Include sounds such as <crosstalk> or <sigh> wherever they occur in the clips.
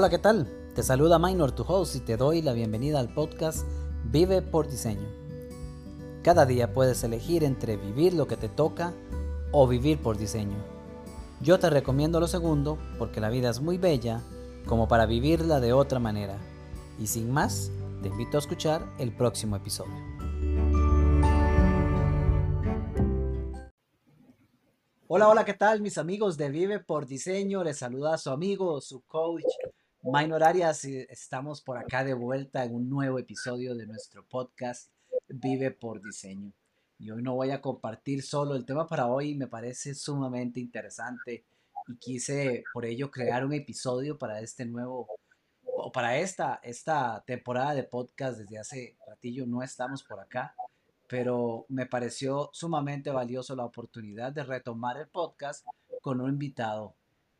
Hola, ¿qué tal? Te saluda Minor, tu host, y te doy la bienvenida al podcast Vive por Diseño. Cada día puedes elegir entre vivir lo que te toca o vivir por diseño. Yo te recomiendo lo segundo porque la vida es muy bella como para vivirla de otra manera. Y sin más, te invito a escuchar el próximo episodio. Hola, hola, ¿qué tal mis amigos de Vive por Diseño? Les saluda a su amigo, su coach, Minor Arias, estamos por acá de vuelta en un nuevo episodio de nuestro podcast Vive por Diseño. Y hoy no voy a compartir solo el tema para hoy, me parece sumamente interesante y quise por ello crear un episodio para este nuevo o para esta, esta temporada de podcast desde hace ratillo no estamos por acá, pero me pareció sumamente valioso la oportunidad de retomar el podcast con un invitado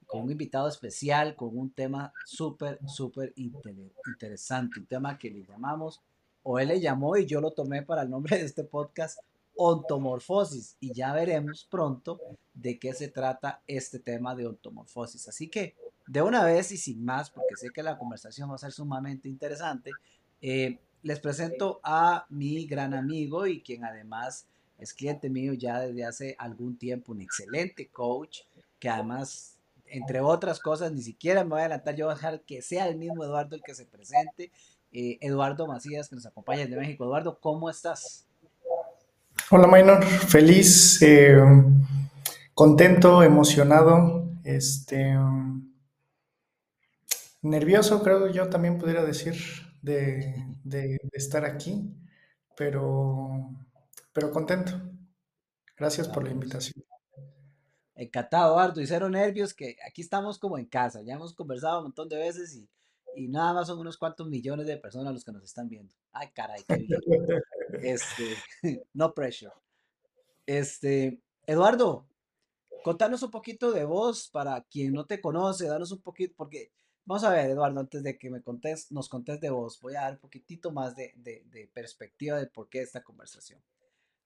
con un invitado especial, con un tema súper, súper interesante, un tema que le llamamos, o él le llamó y yo lo tomé para el nombre de este podcast, ontomorfosis, y ya veremos pronto de qué se trata este tema de ontomorfosis. Así que, de una vez y sin más, porque sé que la conversación va a ser sumamente interesante, eh, les presento a mi gran amigo y quien además es cliente mío ya desde hace algún tiempo, un excelente coach, que además entre otras cosas, ni siquiera me voy a adelantar, yo voy a dejar que sea el mismo Eduardo el que se presente. Eh, Eduardo Macías, que nos acompaña desde México. Eduardo, ¿cómo estás? Hola, Minor. Feliz, eh, contento, emocionado, este, nervioso, creo yo también pudiera decir, de, de estar aquí, pero, pero contento. Gracias por la invitación. Encantado, Eduardo, y cero nervios, que aquí estamos como en casa, ya hemos conversado un montón de veces y, y nada más son unos cuantos millones de personas los que nos están viendo. Ay, caray, qué bien. Este, <laughs> no pressure. Este, Eduardo, contanos un poquito de vos para quien no te conoce, danos un poquito, porque vamos a ver, Eduardo, antes de que me contes, nos contes de vos, voy a dar un poquitito más de, de, de perspectiva de por qué esta conversación.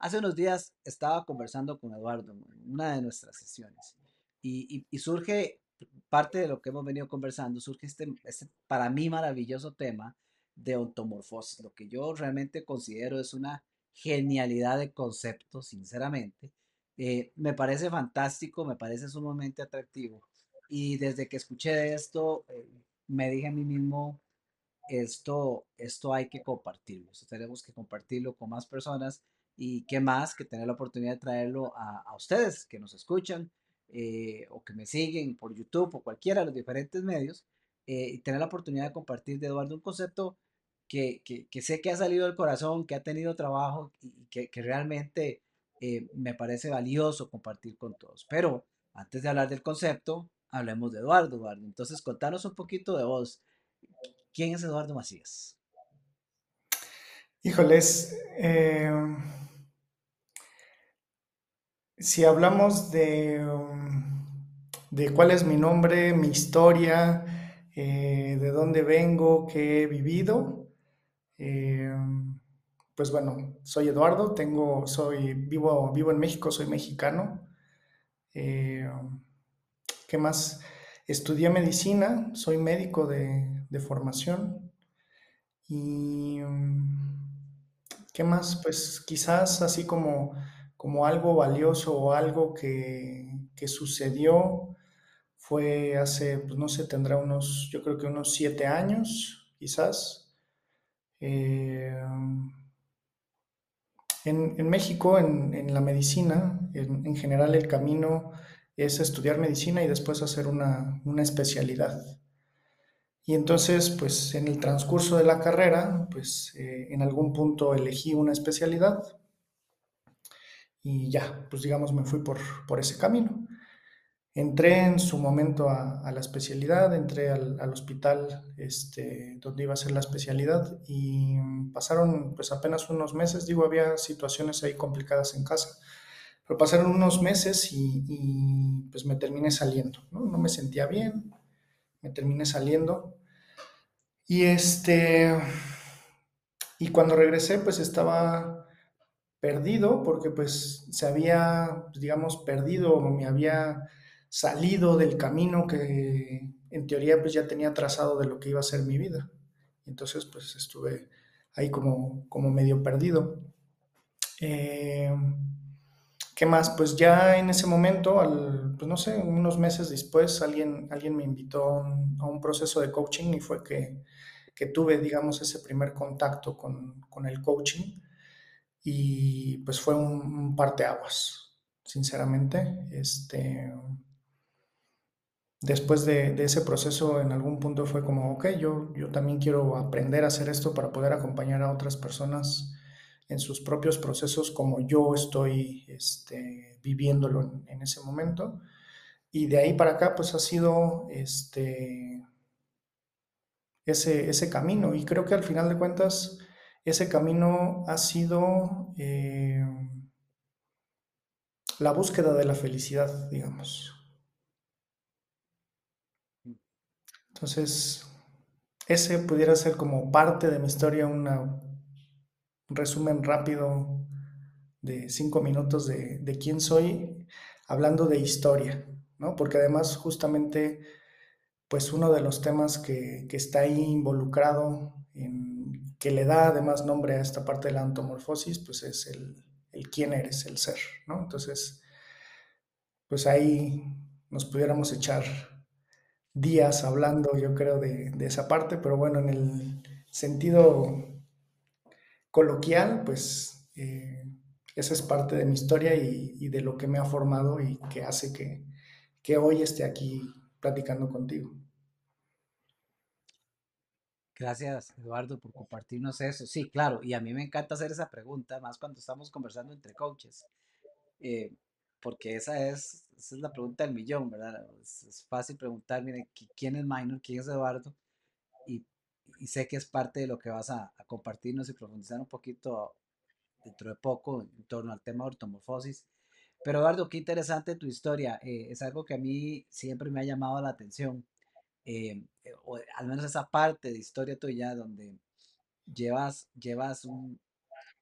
Hace unos días estaba conversando con Eduardo en una de nuestras sesiones y, surge parte de lo que hemos venido conversando, surge este, este, para mí maravilloso tema de ontomorfosis, lo que yo realmente considero es una genialidad de concepto, sinceramente. Eh, me parece fantástico, me parece sumamente atractivo. Y desde que escuché esto, eh, me dije a mí mismo, esto, esto hay que compartirlo, tenemos que compartirlo con más personas y qué más que tener la oportunidad de traerlo a, ustedes que nos escuchan eh, o que me siguen por YouTube o cualquiera de los diferentes medios eh, y tener la oportunidad de compartir de Eduardo un concepto que, que, sé que ha salido del corazón, que ha tenido trabajo y que, que realmente eh, me parece valioso compartir con todos. Pero antes de hablar del concepto, hablemos de Eduardo, Eduardo. Entonces, contanos un poquito de vos. ¿Quién es Eduardo Macías? Híjoles, si hablamos de, de cuál es mi nombre, mi historia, eh, de dónde vengo, qué he vivido, eh, pues bueno, soy Eduardo, tengo, soy, vivo, vivo en México, soy mexicano. Eh, ¿Qué más? Estudié medicina, soy médico de, de formación. Y ¿qué más? Pues quizás así como como algo valioso o algo que, sucedió fue hace, pues no sé, tendrá unos, yo creo que unos siete años, quizás. Eh, en, México, en, la medicina, en, general el camino es estudiar medicina y después hacer una, especialidad. Y entonces, pues en el transcurso de la carrera, pues eh, en algún punto elegí una especialidad y ya, pues digamos, me fui por, por ese camino. Entré en su momento a, la especialidad, entré al, hospital este, donde iba a ser la especialidad y pasaron pues apenas unos meses, digo, había situaciones ahí complicadas en casa, pero pasaron unos meses y, pues me terminé saliendo, ¿no? No me sentía bien, me terminé saliendo y este, y cuando regresé pues estaba perdido porque pues se había, pues, digamos, perdido o me había salido del camino que en teoría pues ya tenía trazado de lo que iba a ser mi vida. Entonces pues estuve ahí como, como medio perdido. Eh, ¿Qué más? Pues ya en ese momento, al, pues no sé, unos meses después, alguien, alguien me invitó a un, proceso de coaching y fue que, que, tuve, digamos, ese primer contacto con, con el coaching y pues fue un, un parteaguas, sinceramente. Este, después de, de, ese proceso, en algún punto fue como, ok, yo, yo también quiero aprender a hacer esto para poder acompañar a otras personas en sus propios procesos como yo estoy este, viviéndolo en, ese momento. Y de ahí para acá, pues ha sido este, ese, ese camino. Y creo que al final de cuentas, ese camino ha sido eh, la búsqueda de la felicidad, digamos. Entonces, ese pudiera ser como parte de mi historia, una resumen rápido de cinco minutos de, de, quién soy, hablando de historia, ¿no? Porque además justamente, pues uno de los temas que, que está ahí involucrado, en, que le da además nombre a esta parte de la antomorfosis, pues es el, el quién eres, el ser, ¿no? Entonces, pues ahí nos pudiéramos echar días hablando, yo creo, de, de esa parte, pero bueno, en el sentido coloquial, pues eh, esa es parte de mi historia y, de lo que me ha formado y que hace que, que hoy esté aquí platicando contigo. Gracias, Eduardo, por compartirnos eso. Sí, claro, y a mí me encanta hacer esa pregunta, más cuando estamos conversando entre coaches, eh, porque esa es, esa es la pregunta del millón, ¿verdad? Es, fácil preguntar, ¿quién es Minor? ¿Quién es Eduardo? Y sé que es parte de lo que vas a, compartirnos y profundizar un poquito dentro de poco en torno al tema de ortomorfosis. Pero Eduardo, qué interesante tu historia. Eh, es algo que a mí siempre me ha llamado la atención. Eh, o al menos esa parte de historia tuya donde llevas, llevas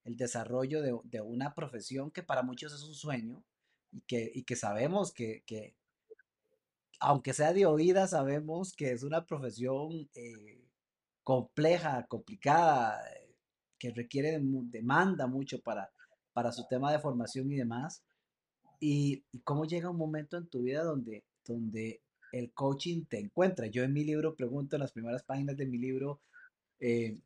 el desarrollo de, una profesión que para muchos es un sueño y que, y que sabemos que, que, aunque sea de oída, sabemos que es una profesión eh, compleja, complicada, que requiere, demanda mucho para, para su tema de formación y demás. Y, y, cómo llega un momento en tu vida donde, donde el coaching te encuentra. Yo en mi libro pregunto en las primeras páginas de mi libro, eh,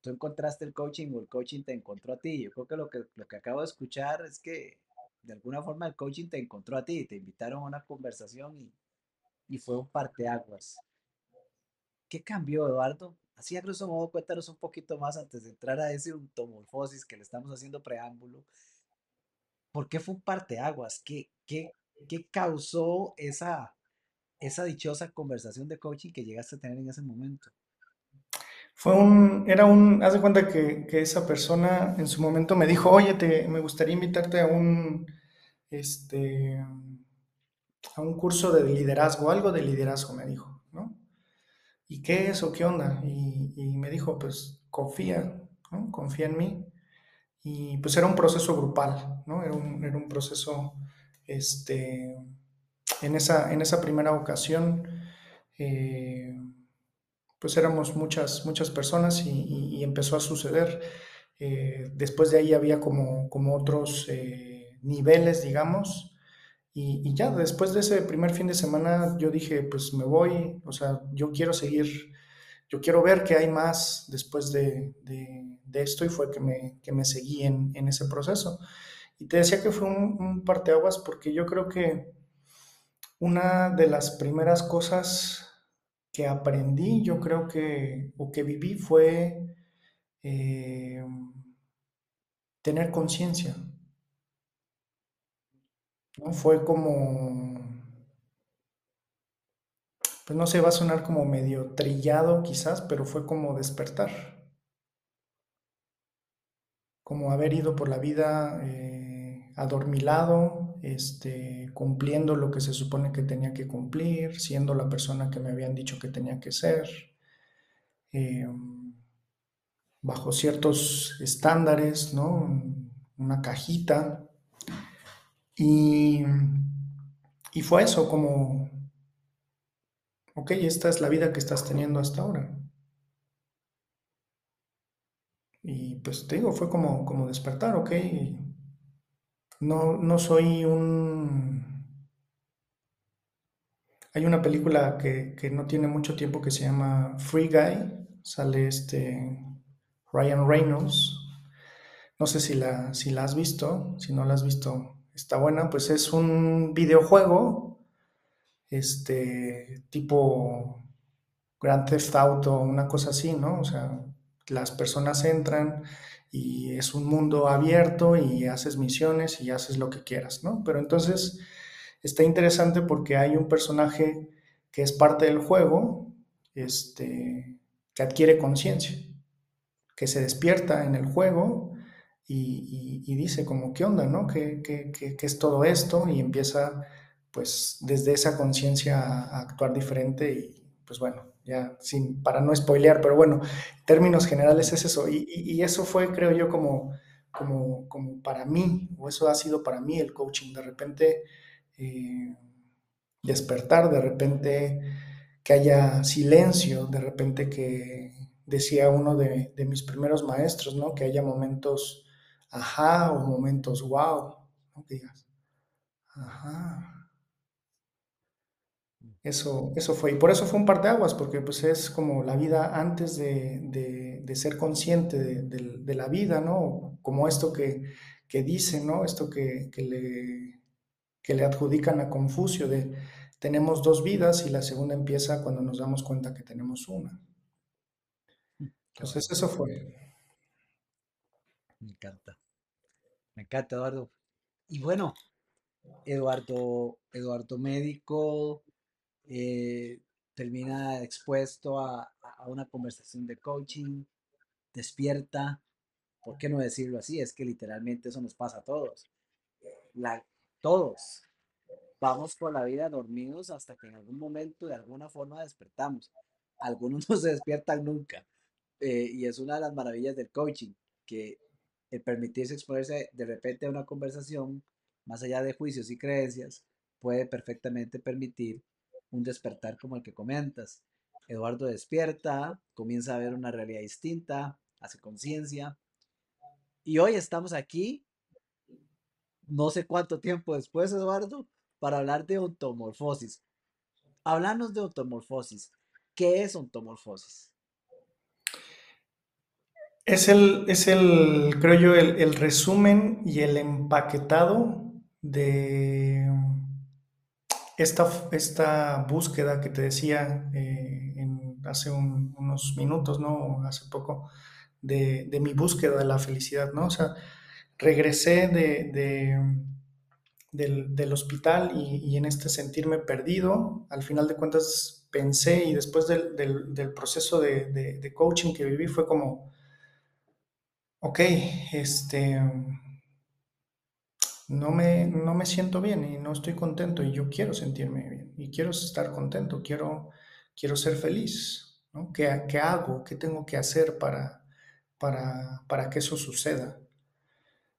¿tú encontraste el coaching o el coaching te encontró a ti? Yo creo que lo que, lo que acabo de escuchar es que de alguna forma el coaching te encontró a ti, te invitaron a una conversación y, y fue un parteaguas. ¿Qué cambió, Eduardo? Así a grosso modo, cuéntanos un poquito más antes de entrar a ese ontomorfosis que le estamos haciendo preámbulo. ¿Por qué fue un parteaguas? ¿Qué, qué, qué causó esa, esa dichosa conversación de coaching que llegaste a tener en ese momento? Fue un, era un, haz de cuenta que, que esa persona en su momento me dijo, oye, te, me gustaría invitarte a un, este, a un curso de liderazgo, algo de liderazgo, me dijo. ¿Y qué es o qué onda? Y, me dijo, pues confía, ¿no? confía en mí. Y pues era un proceso grupal, ¿no? Era un, era un proceso, este, en esa, en esa primera ocasión, eh, pues éramos muchas, muchas personas y empezó a suceder. Eh, después de ahí había como, como otros eh, niveles, digamos, y, ya después de ese primer fin de semana yo dije, pues me voy, o sea, yo quiero seguir, yo quiero ver qué hay más después de, de, esto y fue que me, que me seguí en, en, ese proceso. Y te decía que fue un, un parteaguas porque yo creo que una de las primeras cosas que aprendí, yo creo que, o que viví fue eh, tener conciencia. ¿No? Fue como, pues no sé, va a sonar como medio trillado quizás, pero fue como despertar, como haber ido por la vida eh, adormilado, este, cumpliendo lo que se supone que tenía que cumplir, siendo la persona que me habían dicho que tenía que ser, eh, bajo ciertos estándares, ¿no? Una cajita y, y fue eso, como, ok, esta es la vida que estás teniendo hasta ahora. Y pues te digo, fue como, como despertar, ok. No, no soy un... Hay una película que, que no tiene mucho tiempo que se llama Free Guy. Sale este Ryan Reynolds. No sé si la, si la has visto. Si no la has visto, está buena. Pues es un videojuego. Este tipo Grand Theft Auto, una cosa así, ¿no? O sea, las personas entran y es un mundo abierto y haces misiones y haces lo que quieras, ¿no? Pero entonces está interesante porque hay un personaje que es parte del juego, este, que adquiere conciencia, que se despierta en el juego y, dice como, ¿qué onda, no? ¿Qué, qué, es todo esto? Y empieza, pues, desde esa conciencia a actuar diferente y, pues bueno, ya sin, para no spoilear, pero bueno, en términos generales es eso. Y, eso fue, creo yo, como, como, como, para mí, o eso ha sido para mí el coaching. De repente eh, despertar, de repente que haya silencio, de repente que decía uno de, mis primeros maestros, ¿no? Que haya momentos ajá o momentos wow, ¿no? digas, ajá, eso, eso fue, y por eso fue un parteaguas, porque pues es como la vida antes de, ser consciente de, la vida, ¿no? Como esto que, que dice, ¿no? Esto que, le, que le adjudican a Confucio de tenemos dos vidas y la segunda empieza cuando nos damos cuenta que tenemos una. Entonces eso fue. Me encanta. Me encanta, Eduardo. Y bueno, Eduardo, Eduardo médico, eh, termina expuesto a, una conversación de coaching, despierta, ¿por qué no decirlo así? Es que literalmente eso nos pasa a todos. Todos vamos por la vida dormidos hasta que en algún momento de alguna forma despertamos. Algunos <laughs> no se despiertan nunca. Eh, y es una de las maravillas del coaching, que el permitirse exponerse de repente a una conversación, más allá de juicios y creencias, puede perfectamente permitir un despertar como el que comentas. Eduardo despierta, comienza a ver una realidad distinta, hace conciencia. Y hoy estamos aquí, no sé cuánto tiempo después, Eduardo, para hablar de ontomorfosis. Hablarnos de ontomorfosis. ¿Qué es ontomorfosis? Es el, es el creo yo, el, el resumen y el empaquetado de esta, esta búsqueda que te decía eh, hace unos minutos, ¿no? Hace poco, de, mi búsqueda de la felicidad, ¿no? O sea, regresé de, del, hospital y, en este sentirme perdido, al final de cuentas pensé y después del, del proceso de, coaching que viví fue como, ok, este no me, no me siento bien y no estoy contento y yo quiero sentirme bien y quiero estar contento, quiero, quiero ser feliz. ¿no? ¿Qué, hago? ¿Qué tengo que hacer para, para, que eso suceda?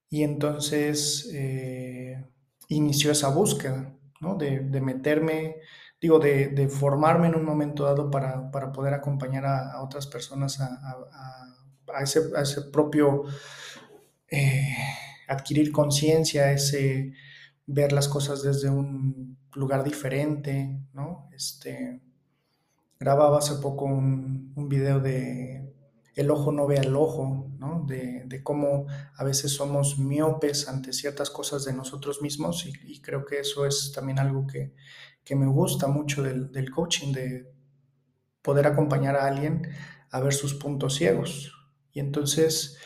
Y entonces eh, inició esa búsqueda ¿no? de, meterme, digo, de, formarme en un momento dado para, poder acompañar a, otras personas a, ese, ese, propio... Eh, adquirir conciencia, ese ver las cosas desde un lugar diferente, ¿no? Este, grababa hace poco un, video de el ojo no ve al ojo, ¿no? De, de, cómo a veces somos miopes ante ciertas cosas de nosotros mismos y, creo que eso es también algo que, que me gusta mucho del, del, coaching, de poder acompañar a alguien a ver sus puntos ciegos. Y entonces,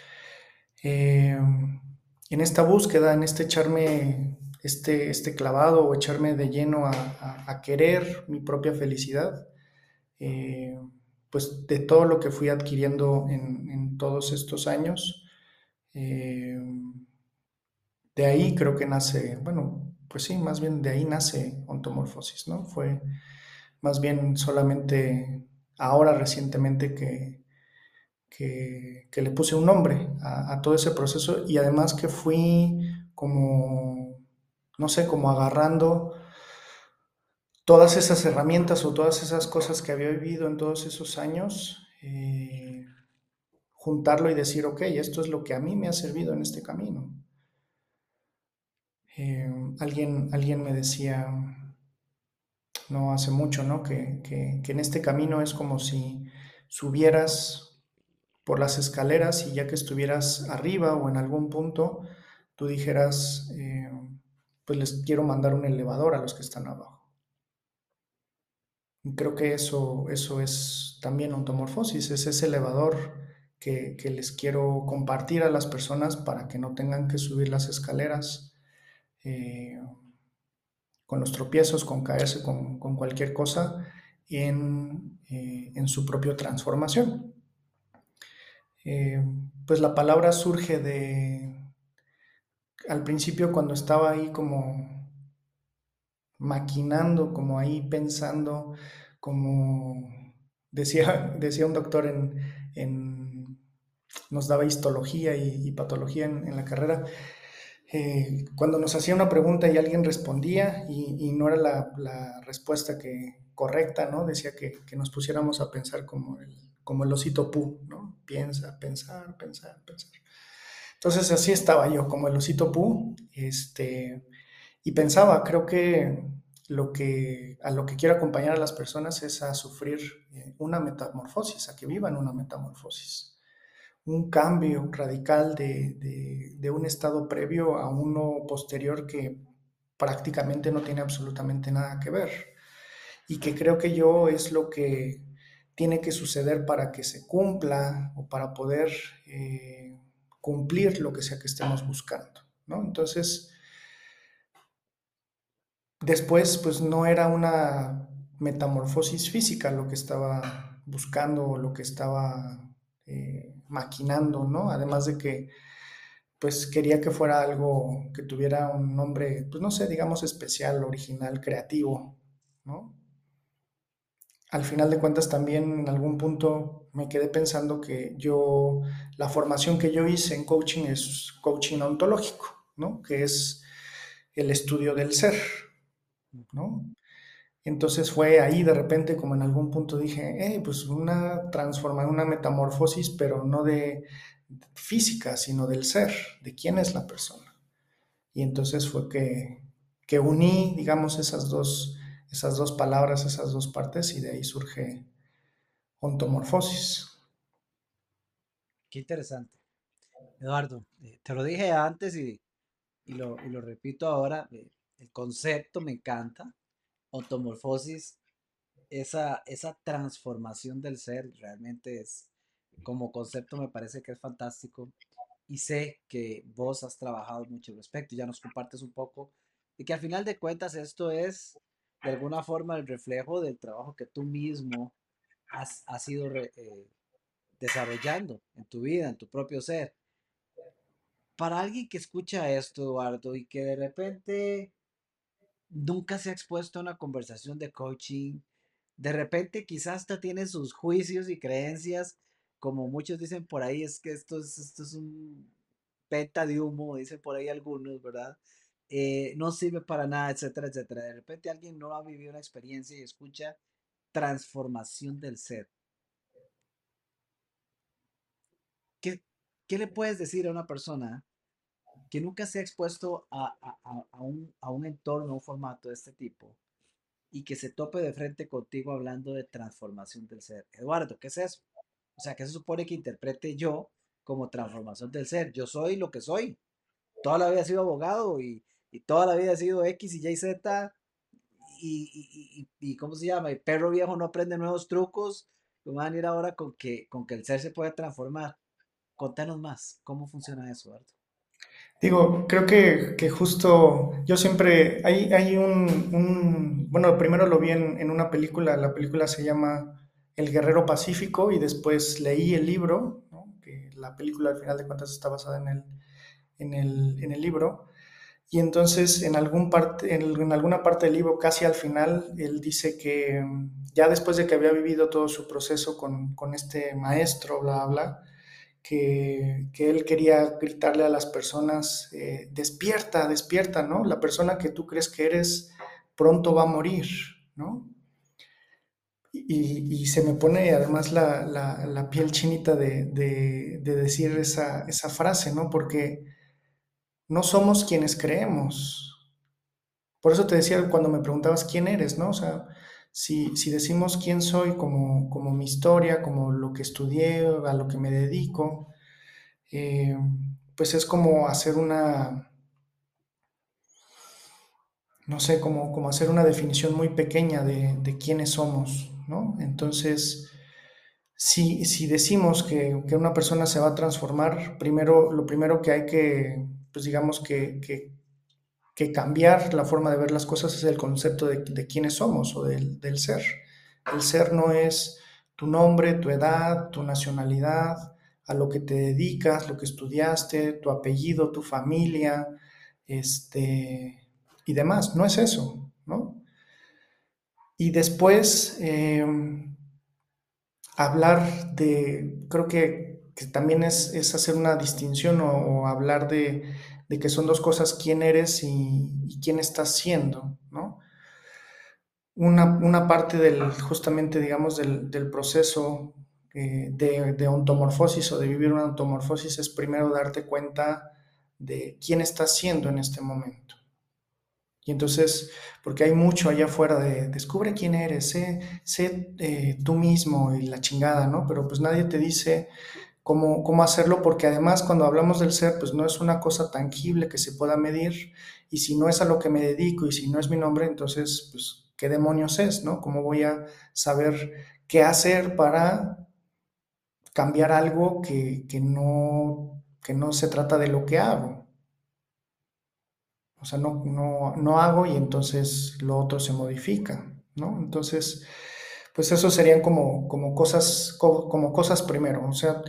eh, en esta búsqueda, en este echarme este, este clavado o echarme de lleno a, querer mi propia felicidad, eh, pues de todo lo que fui adquiriendo en, todos estos años, eh, de ahí creo que nace, bueno, pues sí, más bien de ahí nace ontomorfosis, ¿no? Fue más bien solamente ahora recientemente que, que, le puse un nombre a, todo ese proceso y además que fui como, no sé, como agarrando todas esas herramientas o todas esas cosas que había vivido en todos esos años, eh, juntarlo y decir, ok, esto es lo que a mí me ha servido en este camino. Eh, alguien, alguien me decía, no hace mucho, ¿no? Que, que, que, en este camino es como si subieras por las escaleras y ya que estuvieras arriba o en algún punto, tú dijeras, eh, pues les quiero mandar un elevador a los que están abajo. Creo que eso, eso es también automorfosis, es ese elevador que, que, les quiero compartir a las personas para que no tengan que subir las escaleras eh, con los tropiezos, con caerse con, con cualquier cosa en, eh, en, su propia transformación. Eh, pues la palabra surge de, al principio cuando estaba ahí como maquinando, como ahí pensando, como decía, <laughs> decía un doctor en, en nos daba histología y, patología en, la carrera, eh, cuando nos hacía una pregunta y alguien respondía y, no era la, la, respuesta que correcta, ¿no? Decía que, que, nos pusiéramos a pensar como el, como el osito pu, ¿no? Piensa, pensar, pensar, pensar. Entonces así estaba yo, como el osito pu, este, y pensaba, creo que lo que a lo que quiero acompañar a las personas es a sufrir eh, una metamorfosis, a que vivan una metamorfosis, un cambio radical de, de, de un estado previo a uno posterior que prácticamente no tiene absolutamente nada que ver y que creo que yo es lo que tiene que suceder para que se cumpla o para poder eh, cumplir lo que sea que estemos buscando, ¿no? Entonces, después, pues no era una metamorfosis física lo que estaba buscando o lo que estaba eh, maquinando, ¿no? Además de que, pues quería que fuera algo que tuviera un nombre, pues no sé, digamos especial, original, creativo, ¿no? Al final de cuentas también en algún punto me quedé pensando que yo, la formación que yo hice en coaching es coaching ontológico, ¿no? Que es el estudio del ser, ¿no? Entonces fue ahí de repente como en algún punto dije, hey, pues una transformación, una metamorfosis, pero no de física, sino del ser, de quién es la persona. Y entonces fue que, que uní, digamos, esas dos esas dos palabras, esas dos partes, y de ahí surge ontomorfosis. Qué interesante. Eduardo, eh, te lo dije antes y, y, lo, y lo, repito ahora, eh, el concepto me encanta, ontomorfosis, esa, esa transformación del ser realmente es, como concepto me parece que es fantástico y sé que vos has trabajado mucho al respecto, ya nos compartes un poco y que al final de cuentas esto es de alguna forma el reflejo del trabajo que tú mismo has, has ido eh, desarrollando en tu vida, en tu propio ser. Para alguien que escucha esto, Eduardo, y que de repente nunca se ha expuesto a una conversación de coaching, de repente quizás hasta tiene sus juicios y creencias, como muchos dicen por ahí, es que esto es, esto es un venta de humo, dicen por ahí algunos, ¿verdad? Eh, no sirve para nada, etcétera, etcétera. De repente alguien no ha vivido una experiencia y escucha transformación del ser. ¿Qué, qué le puedes decir a una persona que nunca se ha expuesto a, a, a, un, a un entorno, un formato de este tipo, y que se tope de frente contigo hablando de transformación del ser? Eduardo, ¿qué es eso? O sea, ¿qué se supone que interprete yo como transformación del ser? Yo soy lo que soy. Toda la vida he sido abogado y, y toda la vida ha sido X y Y, Z, y, y, y, ¿cómo se llama? El perro viejo no aprende nuevos trucos, ¿cómo van a ir ahora con que, con que el ser se puede transformar? Contanos más, ¿cómo funciona eso, Eduardo? Digo, creo que, que, justo yo siempre, hay, hay un, bueno, primero lo vi en, en, una película, la película se llama El Guerrero Pacífico y después leí el libro, que la película al final de cuentas está basada en el, en el, en el libro, y entonces en, algún parte, en, alguna parte del libro, casi al final, él dice que mm, ya después de que había vivido todo su proceso con, con este maestro, bla, bla, que, que, él quería gritarle a las personas, eh, despierta, despierta, ¿no? La persona que tú crees que eres pronto va a morir, ¿no? Y, se me pone además la, piel chinita de, decir esa, esa, frase, ¿no? Porque no somos quienes creemos. Por eso te decía cuando me preguntabas quién eres, ¿no? O sea, si, decimos quién soy como, mi historia, como lo que estudié, a lo que me dedico, eh, pues es como hacer una, no sé, como, hacer una definición muy pequeña de, quiénes somos, ¿no? Entonces, si, si decimos que, una persona se va a transformar, primero, lo primero que hay que, pues digamos que, que, cambiar la forma de ver las cosas es el concepto de, de quiénes somos o del, del, ser. El ser no es tu nombre, tu edad, tu nacionalidad, a lo que te dedicas, lo que estudiaste, tu apellido, tu familia, este, y demás. No es eso, ¿no? Y después eh, hablar de, creo que, también es, hacer una distinción o, hablar de, que son dos cosas, quién eres y, quién estás siendo, ¿no? Una, parte del, justamente, digamos, del, proceso eh, de, de, ontomorfosis o de vivir una ontomorfosis es primero darte cuenta de quién estás siendo en este momento. Y entonces, porque hay mucho allá afuera de descubre quién eres, sé, sé eh, tú mismo y la chingada, ¿no? Pero pues nadie te dice cómo, cómo hacerlo, porque además cuando hablamos del ser, pues no es una cosa tangible que se pueda medir, y si no es a lo que me dedico y si no es mi nombre, entonces, pues, ¿qué demonios es, ¿no? ¿Cómo voy a saber qué hacer para cambiar algo que, que no, que no se trata de lo que hago? O sea, no, no, hago y entonces lo otro se modifica, ¿no? Entonces, pues eso serían como, como, cosas, como, cosas primero. O sea,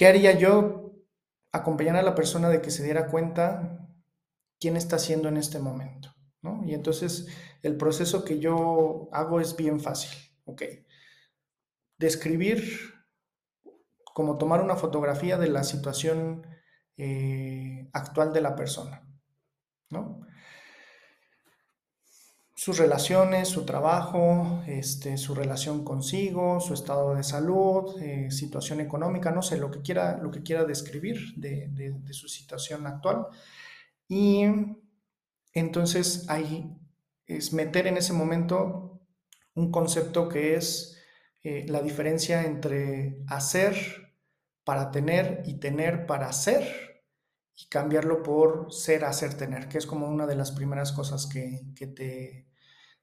¿qué haría yo? Acompañar a la persona de que se diera cuenta quién está haciendo en este momento, ¿no? Y entonces el proceso que yo hago es bien fácil, ¿ok? Describir, como tomar una fotografía de la situación eh, actual de la persona. ¿no? Sus relaciones, su trabajo, este, su relación consigo, su estado de salud, eh, situación económica, no sé, lo que quiera, lo que quiera describir de, su situación actual. Y entonces ahí es meter en ese momento un concepto que es eh, la diferencia entre hacer para tener y tener para ser y cambiarlo por ser, hacer, tener, que es como una de las primeras cosas que, que te,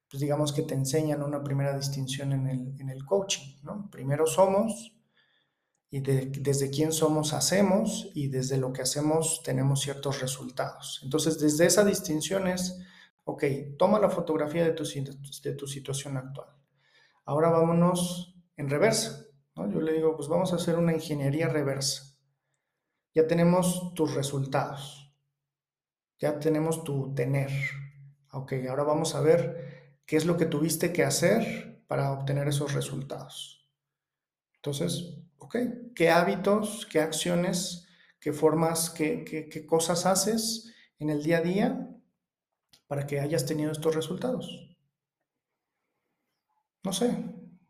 pues digamos que te enseñan una primera distinción en el, en el coaching, ¿no? Primero somos y desde quién somos hacemos y desde lo que hacemos tenemos ciertos resultados. Entonces, desde esa distinción es, ok, toma la fotografía de tu, de tu situación actual. Ahora vámonos en reversa, ¿no? Yo le digo, pues vamos a hacer una ingeniería reversa ya tenemos tus resultados, ya tenemos tu tener. Ok, ahora vamos a ver qué es lo que tuviste que hacer para obtener esos resultados. Entonces, ok, ¿qué hábitos, qué acciones, qué formas, qué, cosas haces en el día a día para que hayas tenido estos resultados? No sé,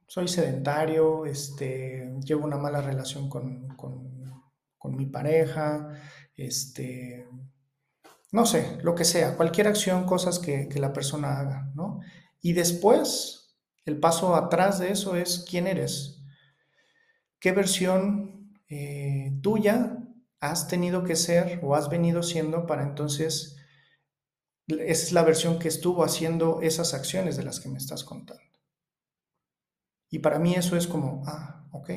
soy sedentario, este, llevo una mala relación con, con con mi pareja, este, no sé, lo que sea, cualquier acción, cosas que, la persona haga, ¿no? Y después, el paso atrás de eso es quién eres, qué versión eh, tuya has tenido que ser o has venido siendo para entonces, esa es la versión que estuvo haciendo esas acciones de las que me estás contando. Y para mí eso es como, ah, ok,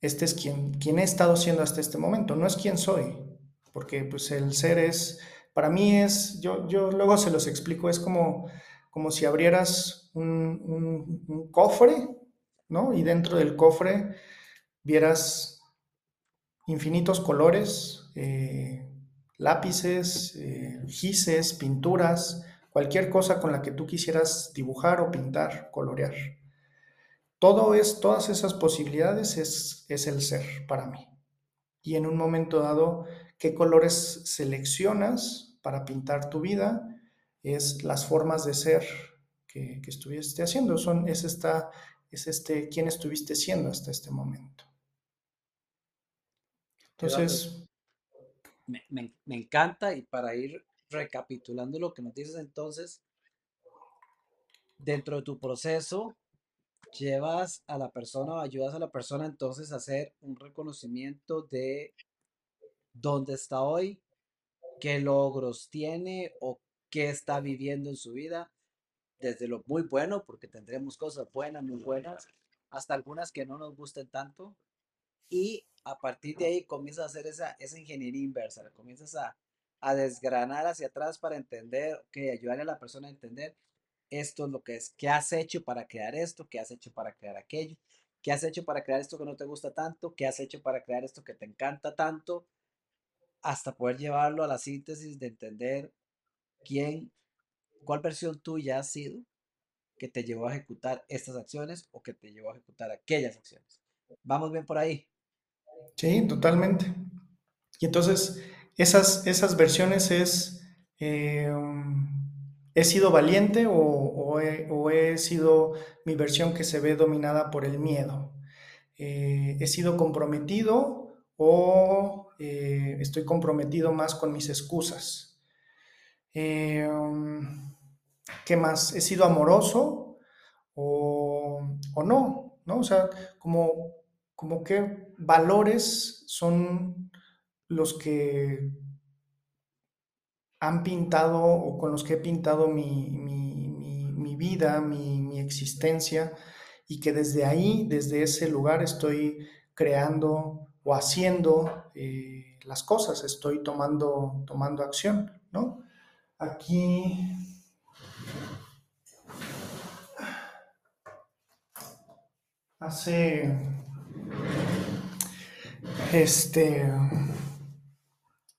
este es quien, he estado siendo hasta este momento, no es quien soy, porque pues el ser es, para mí es, yo, yo luego se los explico, es como, como si abrieras un, cofre, ¿no? Y dentro del cofre vieras infinitos colores, eh, lápices, eh, gises, pinturas, cualquier cosa con la que tú quisieras dibujar o pintar, colorear. Todo es, todas esas posibilidades es, es el ser para mí. Y en un momento dado, qué colores seleccionas para pintar tu vida es las formas de ser que, que estuviste haciendo. Son, es, esta, es este, quién estuviste siendo hasta este momento. Entonces... Me, me, me encanta y para ir recapitulando lo que nos dices entonces, dentro de tu proceso, llevas a la persona o ayudas a la persona entonces a hacer un reconocimiento de dónde está hoy, qué logros tiene o qué está viviendo en su vida, desde lo muy bueno, porque tendremos cosas buenas, muy buenas, hasta algunas que no nos gusten tanto, y a partir de ahí comienzas a hacer esa, esa ingeniería inversa, comienzas a, a desgranar hacia atrás para entender, que ayudarle a la persona a entender esto es lo que es, qué has hecho para crear esto, qué has hecho para crear aquello, qué has hecho para crear esto que no te gusta tanto, qué has hecho para crear esto que te encanta tanto, hasta poder llevarlo a la síntesis de entender quién, cuál versión tuya ha sido que te llevó a ejecutar estas acciones o que te llevó a ejecutar aquellas acciones. ¿Vamos bien por ahí? Sí, totalmente. Y entonces, esas, esas versiones es, eh, ¿he sido valiente o, he, sido mi versión que se ve dominada por el miedo? Eh, ¿He sido comprometido o eh, estoy comprometido más con mis excusas? Eh, ¿Qué más? ¿He sido amoroso o, o no? ¿no? O sea, como, como qué valores son los que han pintado o con los que he pintado mi, mi, mi, vida, mi, existencia, y que desde ahí, desde ese lugar, estoy creando o haciendo eh, las cosas, estoy tomando, tomando acción, ¿no? Aquí hace este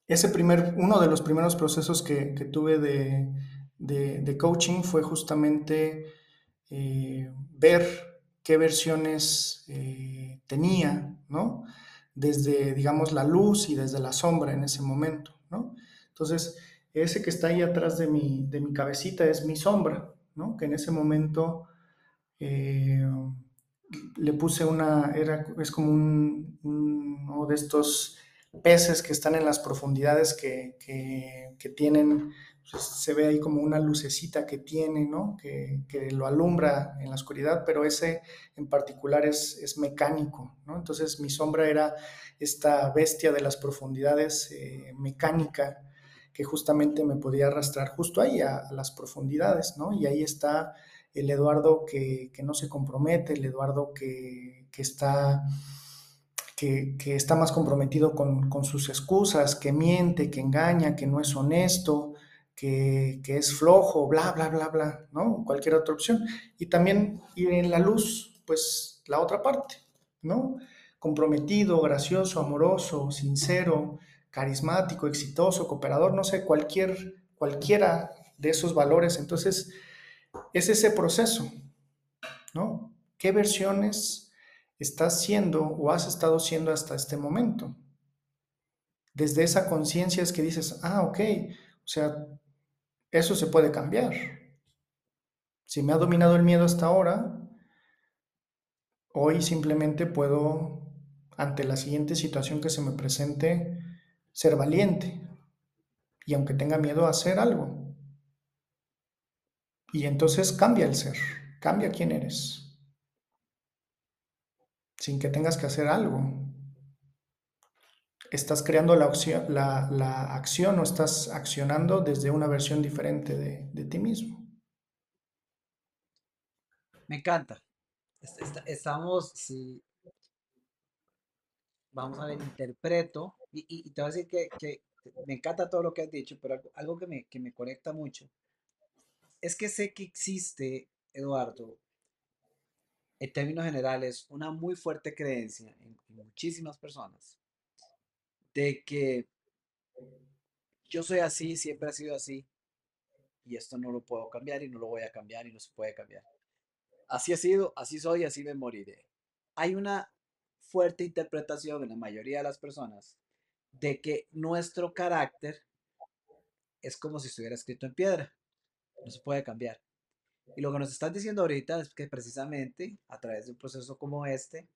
ese primer, uno de los primeros procesos que, que tuve de, de, coaching fue justamente eh, ver qué versiones eh, tenía, ¿no? Desde, digamos, la luz y desde la sombra en ese momento, ¿no? Entonces, ese que está ahí atrás de mi, de mi cabecita es mi sombra, ¿no? Que en ese momento eh, le puse una, era, es como un, uno de estos peces que están en las profundidades que, que, que tienen, pues se ve ahí como una lucecita que tiene, ¿no? Que, que, lo alumbra en la oscuridad, pero ese en particular es, es mecánico, ¿no? Entonces mi sombra era esta bestia de las profundidades eh, mecánica que justamente me podía arrastrar justo ahí a, las profundidades, ¿no? Y ahí está el Eduardo que, que no se compromete, el Eduardo que, que está que, que, está más comprometido con, con, sus excusas, que miente, que engaña, que no es honesto, que, que, es flojo, bla, bla, bla, bla, ¿no? Cualquier otra opción. Y también ir en la luz, pues la otra parte, ¿no? Comprometido, gracioso, amoroso, sincero, carismático, exitoso, cooperador, no sé, cualquier, cualquiera de esos valores. Entonces, es ese proceso, ¿no? ¿Qué versiones estás siendo o has estado siendo hasta este momento. Desde esa conciencia es que dices, ah, ok, o sea, eso se puede cambiar. Si me ha dominado el miedo hasta ahora, hoy simplemente puedo, ante la siguiente situación que se me presente, ser valiente. Y aunque tenga miedo a hacer algo. Y entonces cambia el ser, cambia quién eres sin que tengas que hacer algo. Estás creando la, acción o estás accionando desde una versión diferente de, de ti mismo. Me encanta. Estamos, si vamos a ver, interpreto, y, y, te voy a decir que, que, me encanta todo lo que has dicho, pero algo, algo que, me, que me conecta mucho es que sé que existe, Eduardo, en términos generales, una muy fuerte creencia en, en muchísimas personas de que yo soy así, siempre he sido así, y esto no lo puedo cambiar y no lo voy a cambiar y no se puede cambiar. Así he sido, así soy, así me moriré. Hay una fuerte interpretación en la mayoría de las personas de que nuestro carácter es como si estuviera escrito en piedra, no se puede cambiar. Y lo que nos estás diciendo ahorita es que precisamente a través de un proceso como este,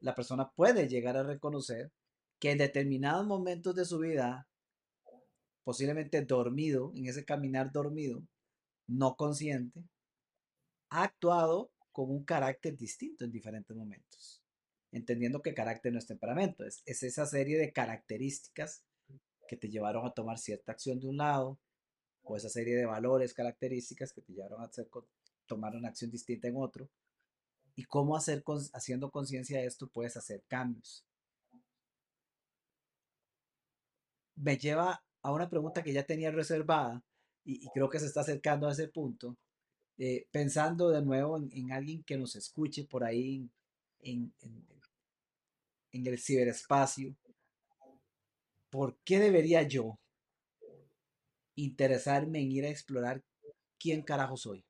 la persona puede llegar a reconocer que en determinados momentos de su vida, posiblemente dormido, en ese caminar dormido, no consciente, ha actuado con un carácter distinto en diferentes momentos, entendiendo que carácter no es temperamento, es, es esa serie de características que te llevaron a tomar cierta acción de un lado, o esa serie de valores, características que te llevaron a tomar una acción distinta en otro, y cómo hacer, haciendo conciencia de esto puedes hacer cambios. Me lleva a una pregunta que ya tenía reservada y, creo que se está acercando a ese punto, eh, pensando de nuevo en, alguien que nos escuche por ahí en el ciberespacio, ¿por qué debería yo interesarme en ir a explorar quién carajo soy?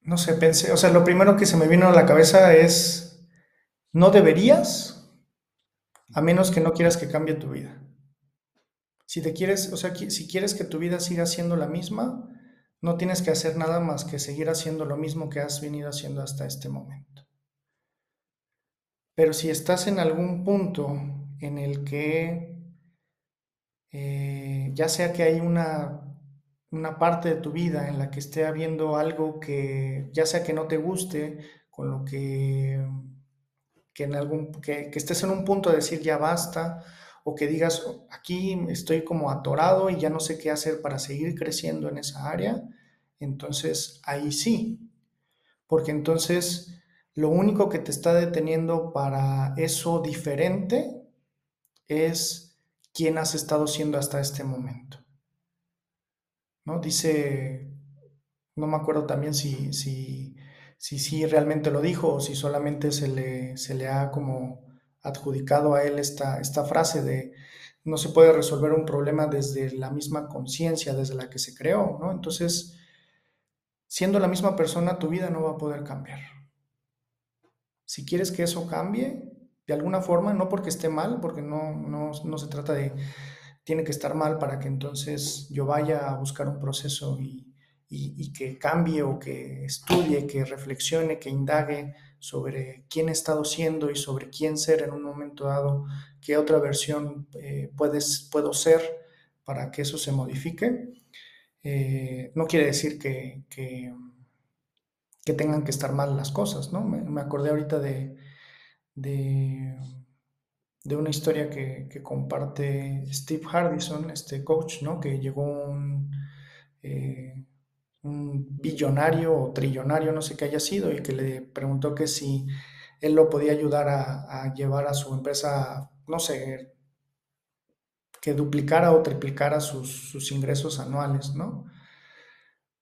No sé, pensé, o sea, lo primero que se me vino a la cabeza es, no deberías, a menos que no quieras que cambie tu vida. Si te quieres, o sea, si quieres que tu vida siga siendo la misma, no tienes que hacer nada más que seguir haciendo lo mismo que has venido haciendo hasta este momento. Pero si estás en algún punto en el que, eh, ya sea que hay una, una parte de tu vida en la que esté habiendo algo que, ya sea que no te guste, con lo que, que, en algún, que, que estés en un punto de decir ya basta, o que digas, aquí estoy como atorado y ya no sé qué hacer para seguir creciendo en esa área, entonces ahí sí, porque entonces lo único que te está deteniendo para eso diferente es quién has estado siendo hasta este momento. ¿No? Dice, no me acuerdo también si, si, si, si realmente lo dijo o si solamente se le, se le ha como adjudicado a él esta, esta frase de no se puede resolver un problema desde la misma conciencia desde la que se creó, ¿no? Entonces, siendo la misma persona, tu vida no va a poder cambiar. Si quieres que eso cambie, de alguna forma, no porque esté mal, porque no, no, no se trata de, tiene que estar mal para que entonces yo vaya a buscar un proceso y, y, que cambie o que estudie, que reflexione, que indague sobre quién he estado siendo y sobre quién ser en un momento dado, qué otra versión eh, puedes, puedo ser para que eso se modifique. Eh, no quiere decir que, que, tengan que estar mal las cosas, ¿no? Me, acordé ahorita de, de, una historia que, comparte Steve Hardison, este coach, ¿no? Que llegó un... Eh, un billonario o trillonario, no sé qué haya sido, y que le preguntó que si él lo podía ayudar a, llevar a su empresa, no sé, que duplicara o triplicara sus, ingresos anuales, ¿no?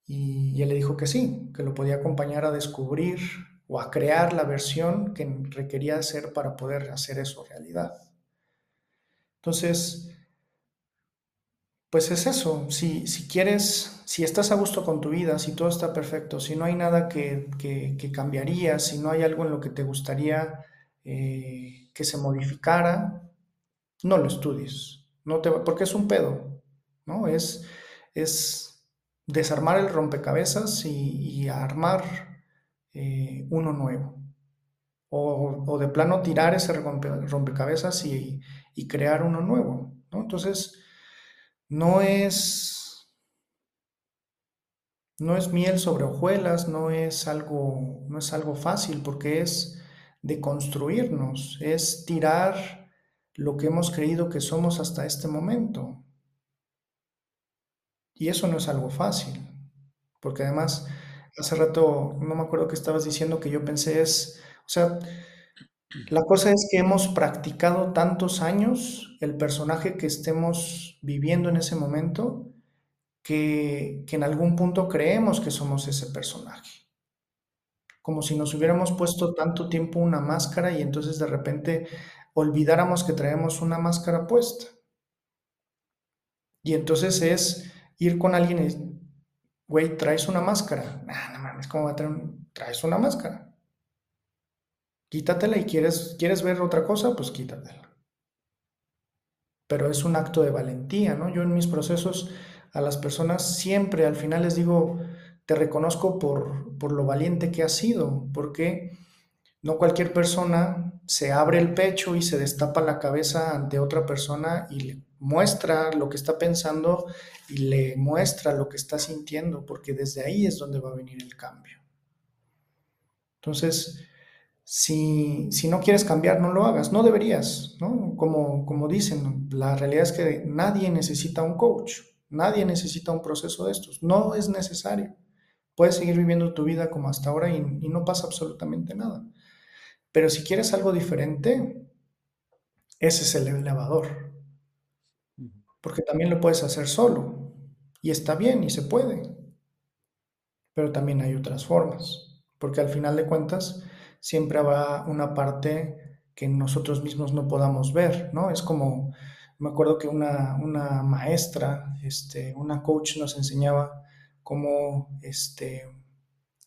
Y, y, él le dijo que sí, que lo podía acompañar a descubrir o a crear la versión que requería hacer para poder hacer eso realidad. Entonces, pues es eso, si, si quieres, si estás a gusto con tu vida, si todo está perfecto, si no hay nada que, que, cambiaría, si no hay algo en lo que te gustaría eh, que se modificara, no lo estudies, no te, porque es un pedo, ¿no? Es, es desarmar el rompecabezas y, armar eh, uno nuevo. O, o, de plano tirar ese rompecabezas y, y crear uno nuevo, ¿no? Entonces, no es, no es miel sobre hojuelas, no es algo, no es algo fácil porque es de construirnos, es tirar lo que hemos creído que somos hasta este momento. Y eso no es algo fácil, porque además, hace rato, no me acuerdo que estabas diciendo que yo pensé es, o sea, la cosa es que hemos practicado tantos años el personaje que estemos viviendo en ese momento que, en algún punto creemos que somos ese personaje. Como si nos hubiéramos puesto tanto tiempo una máscara y entonces de repente olvidáramos que traemos una máscara puesta. Y entonces es ir con alguien y, güey, traes una máscara. no mames, ¿cómo va a traer Traes una máscara quítatela y quieres, quieres ver otra cosa, pues quítatela. pero es un acto de valentía, ¿no? Yo en mis procesos a las personas siempre al final les digo, te reconozco por, por lo valiente que has sido, porque no cualquier persona se abre el pecho y se destapa la cabeza ante otra persona y le muestra lo que está pensando y le muestra lo que está sintiendo, porque desde ahí es donde va a venir el cambio. Entonces, si, si no quieres cambiar, no lo hagas, no deberías, ¿no? Como, como dicen, la realidad es que nadie necesita un coach, nadie necesita un proceso de estos, no es necesario. Puedes seguir viviendo tu vida como hasta ahora y, y no pasa absolutamente nada. Pero si quieres algo diferente, ese es el elevador. Porque también lo puedes hacer solo. Y está bien y se puede. Pero también hay otras formas. Porque al final de cuentas, siempre habrá una parte que nosotros mismos no podamos ver, ¿no? Es como, me acuerdo que una, una maestra, este, una coach nos enseñaba cómo, este,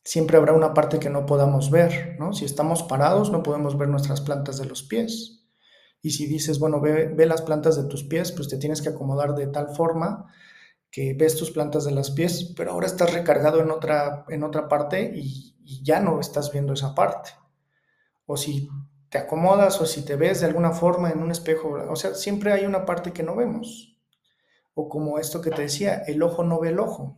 siempre habrá una parte que no podamos ver, ¿no? Si estamos parados no podemos ver nuestras plantas de los pies. Y si dices, bueno, ve, las plantas de tus pies, pues te tienes que acomodar de tal forma que ves tus plantas de los pies, pero ahora estás recargado en otra, en otra parte y, y ya no estás viendo esa parte. O si te acomodas o si te ves de alguna forma en un espejo, o sea, siempre hay una parte que no vemos. O como esto que te decía, el ojo no ve el ojo.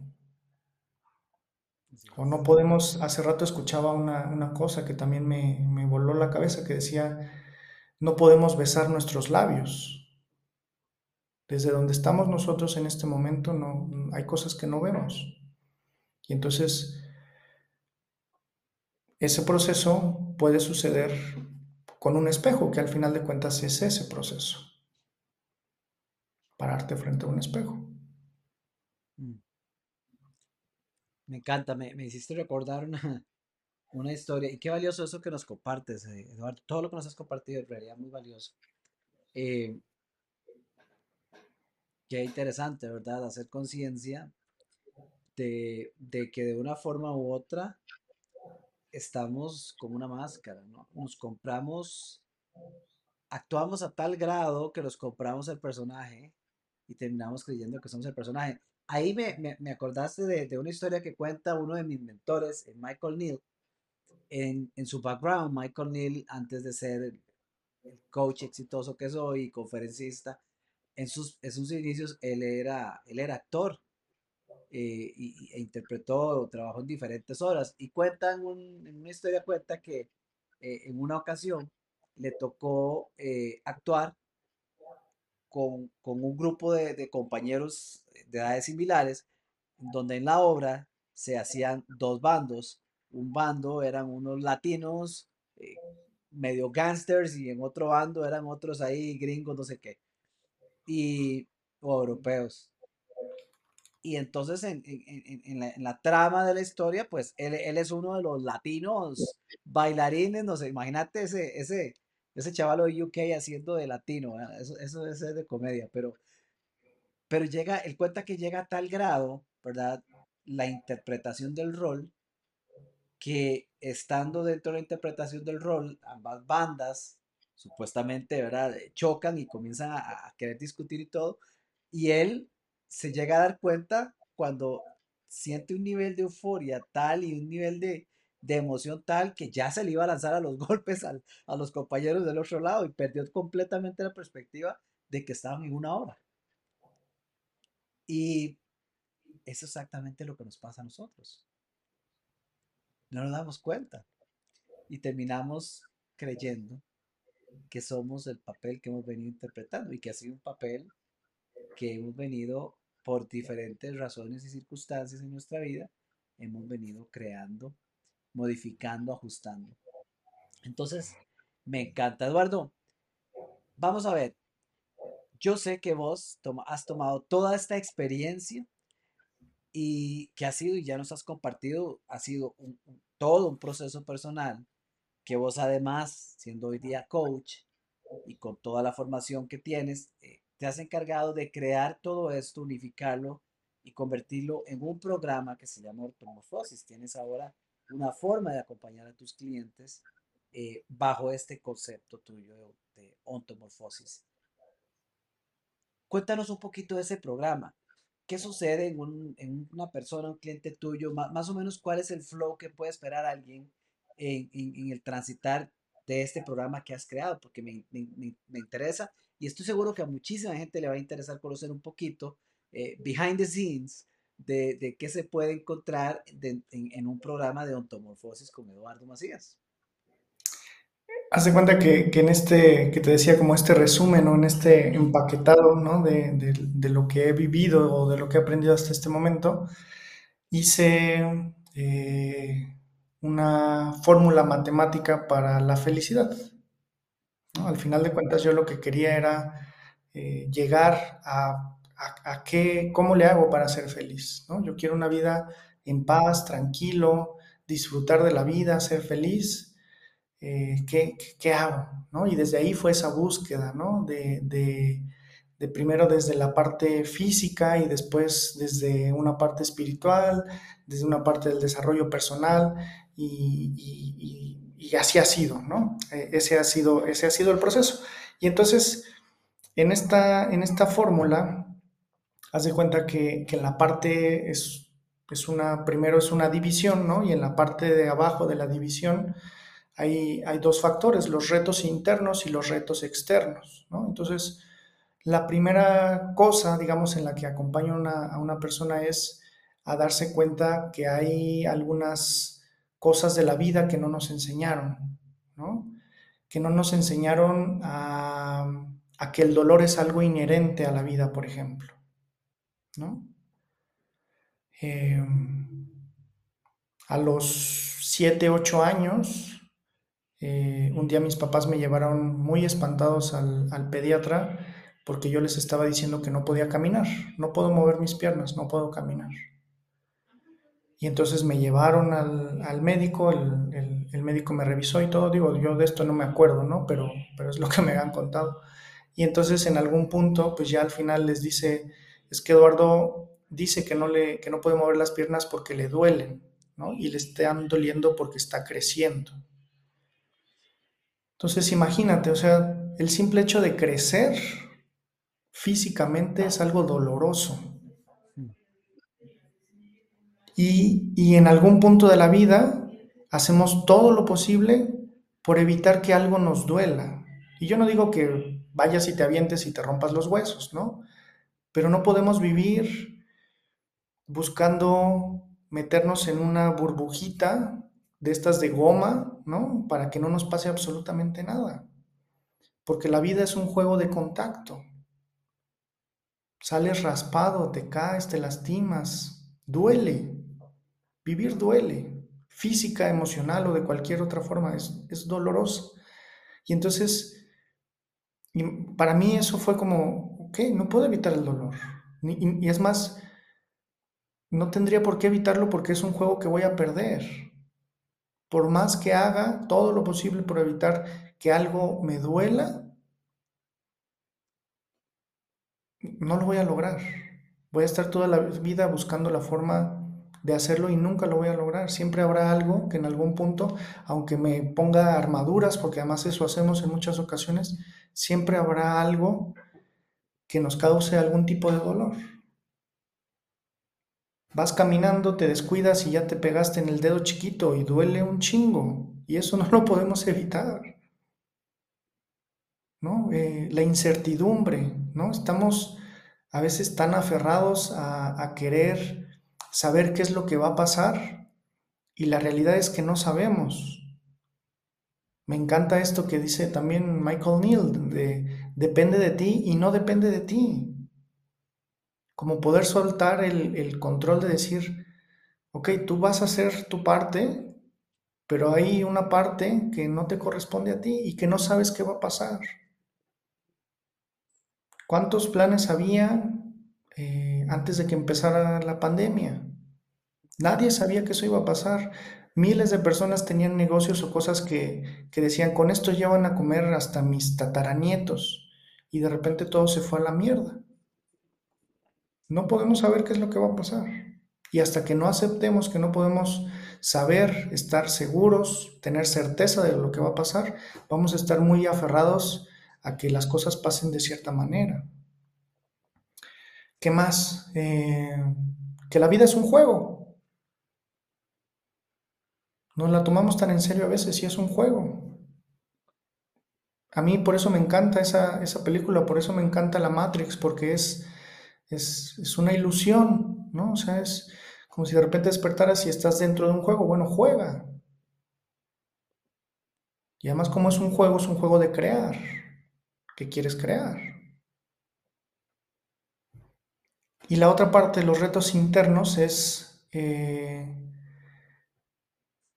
O no podemos, hace rato escuchaba una, cosa que también me, me, voló la cabeza, que decía, no podemos besar nuestros labios. Desde donde estamos nosotros en este momento, no, hay cosas que no vemos. Y entonces, ese proceso puede suceder con un espejo, que al final de cuentas es ese proceso. Pararte frente a un espejo. Me encanta, me, hiciste recordar una, <laughs> una, historia. Y qué valioso eso que nos compartes, eh, Eduardo. Todo lo que nos has compartido en realidad muy valioso. Eh, qué interesante, ¿verdad? Hacer conciencia de, de, que de una forma u otra estamos como una máscara, ¿no? Nos compramos, actuamos a tal grado que nos compramos el personaje y terminamos creyendo que somos el personaje ahí me, me, acordaste de, una historia que cuenta uno de mis mentores, eh, Michael Neal. En, en su background, Michael Neal, antes de ser el, coach exitoso que soy, conferencista, en sus, en sus inicios él era, él era actor eh, y, e interpretó, trabajó en diferentes horas. Y cuenta en, una historia, cuenta que eh, en una ocasión le tocó actuar con, un grupo de, compañeros de edades similares, donde en la obra se hacían dos bandos. Un bando eran unos latinos, eh, medio gangsters, y en otro bando eran otros ahí, gringos, no sé qué, y o europeos. Y entonces en, la, trama de la historia, pues él, es uno de los latinos bailarines, no sé, imagínate ese, ese, ese chavalo de UK haciendo de latino, eso, eso, es de comedia, pero, pero llega, él cuenta que llega a tal grado, ¿verdad? La interpretación del rol, que estando dentro de la interpretación del rol, ambas bandas supuestamente, ¿verdad? Chocan y comienzan a, a querer discutir y todo, y él se llega a dar cuenta cuando siente un nivel de euforia tal y un nivel de, de emoción tal que ya se le iba a lanzar a los <laughs> golpes a los compañeros del otro lado y perdió completamente la perspectiva de que estaban en una hora. Y es exactamente lo que nos pasa a nosotros. No nos damos cuenta y terminamos creyendo que somos el papel que hemos venido interpretando y que ha sido un papel que hemos venido por diferentes razones y circunstancias en nuestra vida, hemos venido creando modificando, ajustando. Entonces, me encanta, Eduardo. Vamos a ver. Yo sé que vos has tomado toda esta experiencia y que ha sido, y ya nos has compartido, ha sido todo un proceso personal que vos además, siendo hoy día coach y con toda la formación que tienes, eh, te has encargado de crear todo esto, unificarlo y convertirlo en un programa que se llama Ortomorfosis. Tienes ahora una forma de acompañar a tus clientes eh, bajo este concepto tuyo de, ontomorfosis. Cuéntanos un poquito de ese programa. ¿Qué sucede en, un- en una persona, un cliente tuyo? Más o menos, ¿cuál es el flow que puede esperar alguien en, en- en el transitar de este programa que has creado? Porque me, me- me- me interesa y estoy seguro que a muchísima gente le va a interesar conocer un poquito eh, behind the scenes de, de qué se puede encontrar de- en, en un programa de ontomorfosis con Eduardo Macías. Haz de cuenta que, que en este, que te decía como este resumen o en este empaquetado, ¿no? De, de- lo que he vivido o de lo que he aprendido hasta este momento, hice eh, una fórmula matemática para la felicidad, ¿no? Al final de cuentas yo lo que quería era eh, llegar a, a, a qué, cómo le hago para ser feliz, ¿no? Yo quiero una vida en paz, tranquilo, disfrutar de la vida, ser feliz eh, ¿qué, hago? ¿no? Y desde ahí fue esa búsqueda, ¿no? De, primero desde la parte física y después desde una parte espiritual, desde una parte del desarrollo personal y, y, así ha sido, ¿no? Eh, ese, ha sido, ese ha sido el proceso. Y entonces, en esta, en esta fórmula, haz de cuenta que, que en la parte es, es una, primero es una división, ¿no? Y en la parte de abajo de la división, hay, dos factores, los retos internos y los retos externos. ¿no? Entonces, la primera cosa, digamos, en la que acompaño a una, persona es a darse cuenta que hay algunas cosas de la vida que no nos enseñaron, que no nos enseñaron a, que el dolor es algo inherente a la vida, por ejemplo. Eh, a los 7, 8 años, eh, un día mis papás me llevaron muy espantados al, pediatra porque yo les estaba diciendo que no podía caminar, no puedo mover mis piernas, no puedo caminar. Y entonces me llevaron al, médico, el, el, el, médico me revisó y todo, digo, yo de esto no me acuerdo, ¿no? Pero, pero es lo que me han contado. Y entonces en algún punto, pues ya al final les dice, es que Eduardo dice que no, le, que no puede mover las piernas porque le duelen, ¿no? Y le están doliendo porque está creciendo. Entonces imagínate, o sea, el simple hecho de crecer físicamente es algo doloroso. Y, y, en algún punto de la vida hacemos todo lo posible por evitar que algo nos duela. Y yo no digo que vayas y te avientes y te rompas los huesos, ¿no? Pero no podemos vivir buscando meternos en una burbujita de estas de goma, ¿no? Para que no nos pase absolutamente nada. Porque la vida es un juego de contacto. Sales raspado, te caes, te lastimas, duele. Vivir duele. Física, emocional o de cualquier otra forma, es, es doloroso. Y entonces, para mí eso fue como, ok, no puedo evitar el dolor. Y es más, no tendría por qué evitarlo porque es un juego que voy a perder por más que haga todo lo posible por evitar que algo me duela, no lo voy a lograr. Voy a estar toda la vida buscando la forma de hacerlo y nunca lo voy a lograr. Siempre habrá algo que en algún punto, aunque me ponga armaduras, porque además eso hacemos en muchas ocasiones, siempre habrá algo que nos cause algún tipo de dolor. Vas caminando, te descuidas y ya te pegaste en el dedo chiquito y duele un chingo. Y eso no lo podemos evitar. ¿No? Eh, la incertidumbre, ¿no? Estamos a veces tan aferrados a, querer saber qué es lo que va a pasar y la realidad es que no sabemos. Me encanta esto que dice también Michael Neal, de depende de ti y no depende de ti como poder soltar el, control de decir, ok, tú vas a hacer tu parte, pero hay una parte que no te corresponde a ti y que no sabes qué va a pasar. ¿Cuántos planes había eh, antes de que empezara la pandemia? Nadie sabía que eso iba a pasar. Miles de personas tenían negocios o cosas que, que decían, con esto ya van a comer hasta mis tataranietos. Y de repente todo se fue a la mierda no podemos saber qué es lo que va a pasar. Y hasta que no aceptemos que no podemos saber, estar seguros, tener certeza de lo que va a pasar, vamos a estar muy aferrados a que las cosas pasen de cierta manera. ¿Qué más? Eh, que la vida es un juego. Nos la tomamos tan en serio a veces y es un juego. A mí por eso me encanta esa, esa película, por eso me encanta la Matrix, porque es, es, es una ilusión, ¿no? O sea, es como si de repente despertaras y estás dentro de un juego. Bueno, juega. Y además como es un juego, es un juego de crear. ¿Qué quieres crear? Y la otra parte de los retos internos es, eh,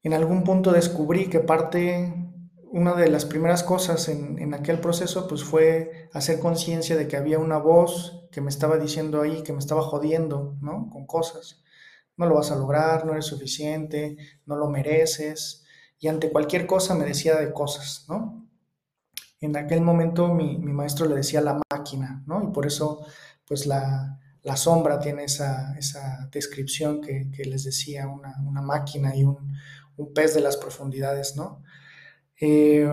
en algún punto descubrí que parte, una de las primeras cosas en, en aquel proceso, pues fue hacer conciencia de que había una voz que me estaba diciendo ahí, que me estaba jodiendo, ¿no? Con cosas. No lo vas a lograr, no eres suficiente, no lo mereces. Y ante cualquier cosa me decía de cosas, ¿no? En aquel momento mi, mi maestro le decía la máquina, ¿no? Y por eso, pues la, la sombra tiene esa, esa descripción que, que, les decía, una, una máquina y un, un, pez de las profundidades, ¿no? Eh,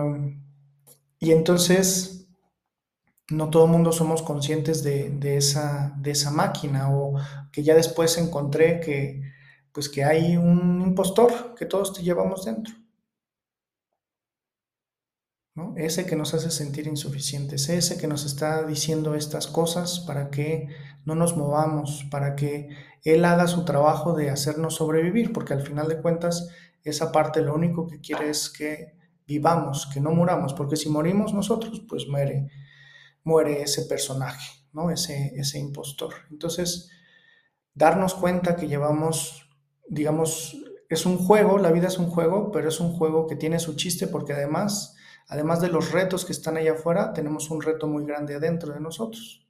y entonces, no todo el mundo somos conscientes de, esa, de esa máquina o que ya después encontré que, pues que hay un impostor que todos te llevamos dentro. ¿no? Ese que nos hace sentir insuficientes, ese que nos está diciendo estas cosas para que no nos movamos, para que Él haga su trabajo de hacernos sobrevivir, porque al final de cuentas esa parte lo único que quiere es que vivamos, que no muramos, porque si morimos nosotros, pues muere, muere ese personaje, ¿no? ese, ese impostor. Entonces, darnos cuenta que llevamos, digamos, es un juego, la vida es un juego, pero es un juego que tiene su chiste porque además Además de los retos que están allá afuera, tenemos un reto muy grande adentro de nosotros.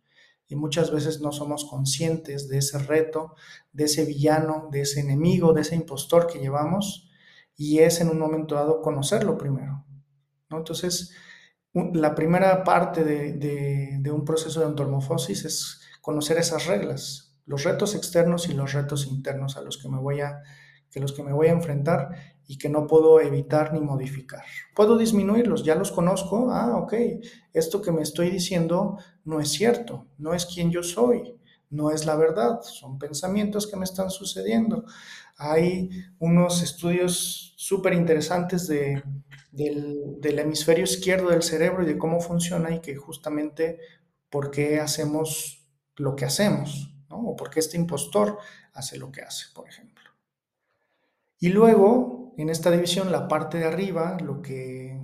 Y muchas veces no somos conscientes de ese reto, de ese villano, de ese enemigo, de ese impostor que llevamos. Y es en un momento dado conocerlo primero. ¿no? Entonces, la primera parte de, un proceso de antormofosis es conocer esas reglas, los retos externos y los retos internos a los que me voy a que los que me voy a enfrentar y que no puedo evitar ni modificar. Puedo disminuirlos, ya los conozco, ah, ok, esto que me estoy diciendo no es cierto, no es quien yo soy, no es la verdad, son pensamientos que me están sucediendo. Hay unos estudios súper interesantes de, del, hemisferio izquierdo del cerebro y de cómo funciona y que justamente por qué hacemos lo que hacemos, ¿no? O por qué este impostor hace lo que hace, por ejemplo. Y luego, en esta división, la parte de arriba, lo que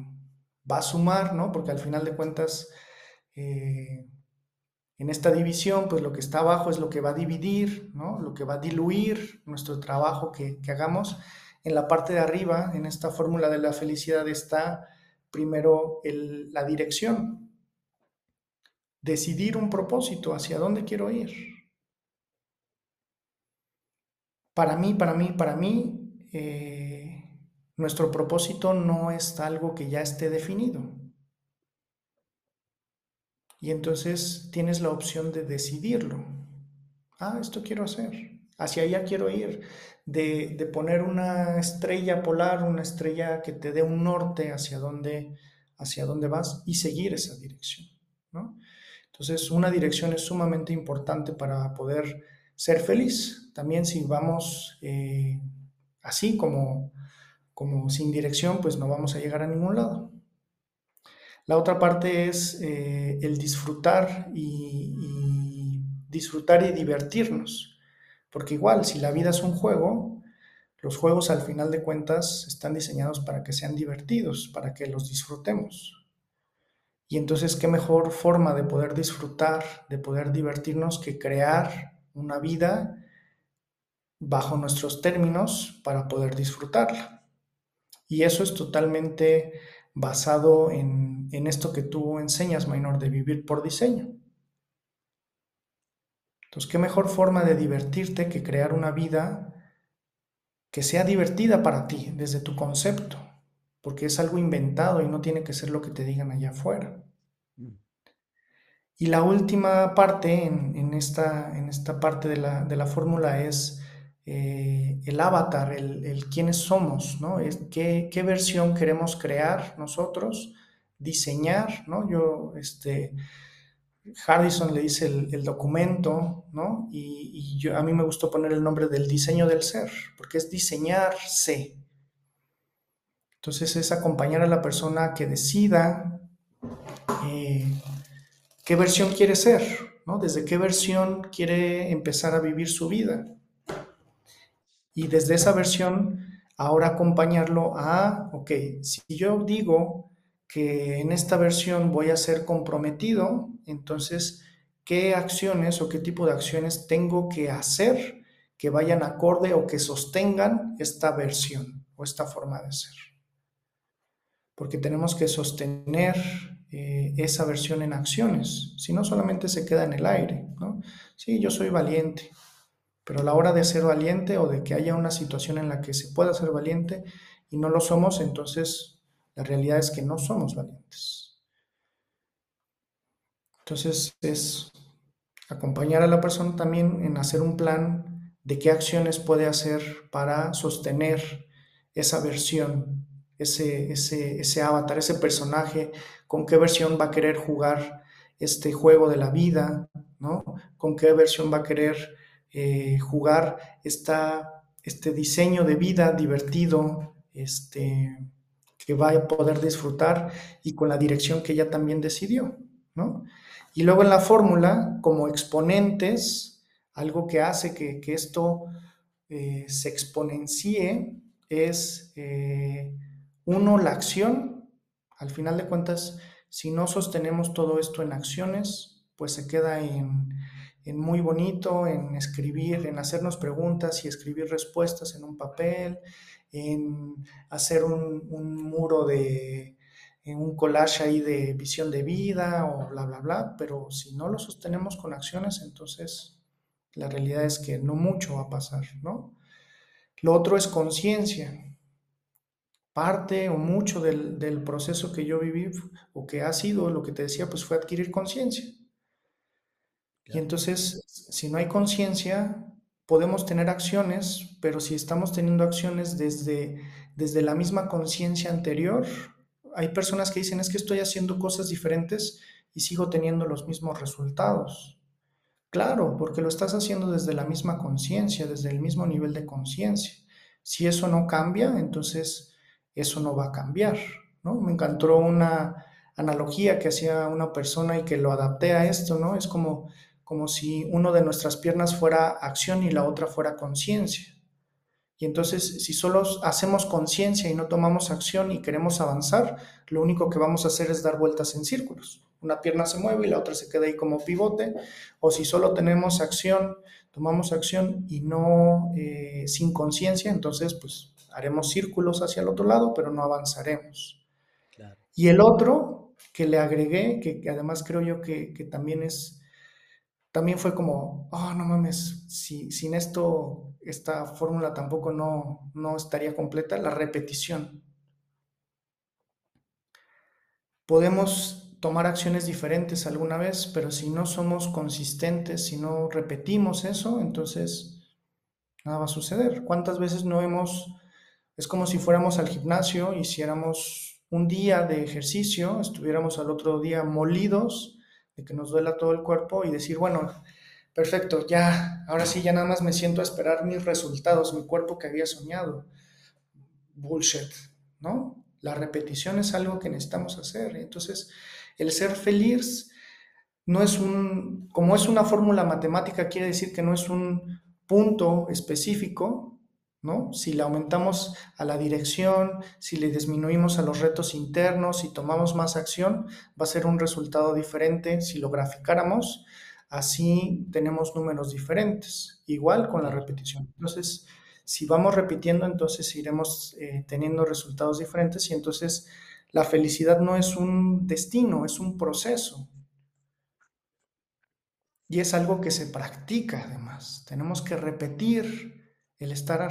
va a sumar, ¿no? Porque al final de cuentas, eh, en esta división, pues lo que está abajo es lo que va a dividir, ¿no? Lo que va a diluir nuestro trabajo que, que hagamos. En la parte de arriba, en esta fórmula de la felicidad, está primero la dirección. Decidir un propósito, hacia dónde quiero ir. Para mí, para mí, para mí, eh, nuestro propósito no es algo que ya esté definido. Y entonces tienes la opción de decidirlo. Ah, esto quiero hacer. Hacia allá quiero ir. De, de poner una estrella polar, una estrella que te dé un norte hacia dónde, hacia dónde vas y seguir esa dirección. ¿no? Entonces, una dirección es sumamente importante para poder ser feliz. También si vamos eh, así como, como sin dirección, pues no vamos a llegar a ningún lado. La otra parte es eh, el disfrutar y, y, disfrutar y divertirnos. Porque igual, si la vida es un juego, los juegos al final de cuentas están diseñados para que sean divertidos, para que los disfrutemos. Y entonces, ¿qué mejor forma de poder disfrutar, de poder divertirnos que crear una vida bajo nuestros términos para poder disfrutarla. Y eso es totalmente basado en, en esto que tú enseñas, Minor, de vivir por diseño. Entonces, ¿qué mejor forma de divertirte que crear una vida que sea divertida para ti desde tu concepto? Porque es algo inventado y no tiene que ser lo que te digan allá afuera. Mm. Y la última parte en, en, esta, en esta parte de la, de la fórmula es eh, el avatar, el, quiénes somos, ¿no? Es, qué, versión queremos crear nosotros, diseñar, ¿no? Yo, este, Hardison le dice el, documento, ¿no? Y, y yo, a mí me gustó poner el nombre del diseño del ser, porque es diseñarse. Entonces es acompañar a la persona que decida eh, qué versión quiere ser, ¿no? Desde qué versión quiere empezar a vivir su vida. Y desde esa versión, ahora acompañarlo a, ok, si yo digo que en esta versión voy a ser comprometido, entonces, ¿qué acciones o qué tipo de acciones tengo que hacer que vayan acorde o que sostengan esta versión o esta forma de ser? Porque tenemos que sostener eh, esa versión en acciones, si no solamente se queda en el aire, ¿no? Sí, yo soy valiente, pero a la hora de ser valiente o de que haya una situación en la que se pueda ser valiente y no lo somos, entonces la realidad es que no somos valientes. Entonces es acompañar a la persona también en hacer un plan de qué acciones puede hacer para sostener esa versión, ese, ese, ese avatar, ese personaje, con qué versión va a querer jugar este juego de la vida, ¿no? Con qué versión va a querer eh, jugar esta, este diseño de vida divertido, este, que va a poder disfrutar y con la dirección que ella también decidió, ¿no? Y luego en la fórmula, como exponentes, algo que hace que, esto eh, se exponencie es, eh, uno, la acción. Al final de cuentas, si no sostenemos todo esto en acciones, pues se queda en, en muy bonito, en escribir, en hacernos preguntas y escribir respuestas en un papel, en hacer un, muro de un collage ahí de visión de vida o bla, bla, bla, pero si no lo sostenemos con acciones, entonces la realidad es que no mucho va a pasar, ¿no? Lo otro es conciencia. Parte o mucho del, del, proceso que yo viví o que ha sido lo que te decía, pues fue adquirir conciencia. Y entonces, si no hay conciencia, podemos tener acciones, pero si estamos teniendo acciones desde, desde la misma conciencia anterior, hay personas que dicen es que estoy haciendo cosas diferentes y sigo teniendo los mismos resultados. Claro, porque lo estás haciendo desde la misma conciencia, desde el mismo nivel de conciencia. Si eso no cambia, entonces eso no va a cambiar. ¿no? Me encantó una analogía que hacía una persona y que lo adapté a esto, ¿no? Es como como si uno de nuestras piernas fuera acción y la otra fuera conciencia. Y entonces, si solo hacemos conciencia y no tomamos acción y queremos avanzar, lo único que vamos a hacer es dar vueltas en círculos. Una pierna se mueve y la otra se queda ahí como pivote. O si solo tenemos acción, tomamos acción y no eh, sin conciencia, entonces pues haremos círculos hacia el otro lado, pero no avanzaremos. Y el otro que le agregué, que, además creo yo que, que también es también fue como, oh, no mames, si, sin esto, esta fórmula tampoco no, no estaría completa, la repetición. Podemos tomar acciones diferentes alguna vez, pero si no somos consistentes, si no repetimos eso, entonces nada va a suceder. ¿Cuántas veces no hemos, es como si fuéramos al gimnasio, hiciéramos un día de ejercicio, estuviéramos al otro día molidos, de que nos duela todo el cuerpo y decir, bueno, perfecto, ya, ahora sí, ya nada más me siento a esperar mis resultados, mi cuerpo que había soñado. Bullshit, ¿no? La repetición es algo que necesitamos hacer. Entonces, el ser feliz no es un, como es una fórmula matemática, quiere decir que no es un punto específico, si le aumentamos a la dirección, si le disminuimos a los retos internos, si tomamos más acción, va a ser un resultado diferente si lo graficáramos. Así tenemos números diferentes, igual con la repetición. Entonces, si vamos repitiendo, entonces iremos eh, teniendo resultados diferentes y entonces la felicidad no es un destino, es un proceso. Y es algo que se practica además. Tenemos que repetir el estar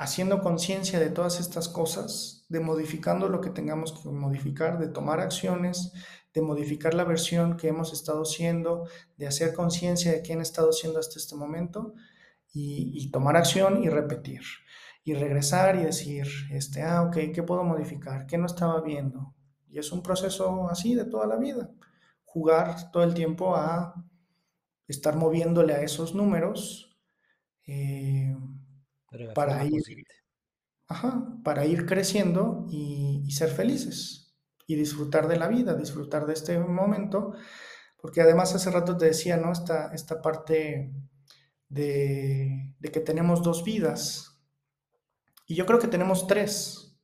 haciendo conciencia de todas estas cosas, de modificando lo que tengamos que modificar, de tomar acciones, de modificar la versión que hemos estado siendo, de hacer conciencia de quién ha estado siendo hasta este momento y, tomar acción y repetir. Y regresar y decir, este, ah, ok, ¿qué puedo modificar? ¿Qué no estaba viendo? Y es un proceso así de toda la vida jugar todo el tiempo a estar moviéndole a esos números eh, para ir, para ir creciendo y, y, ser felices y disfrutar de la vida, disfrutar de este momento, porque además hace rato te decía, ¿no? Esta, esta parte de, de que tenemos dos vidas, y yo creo que tenemos tres.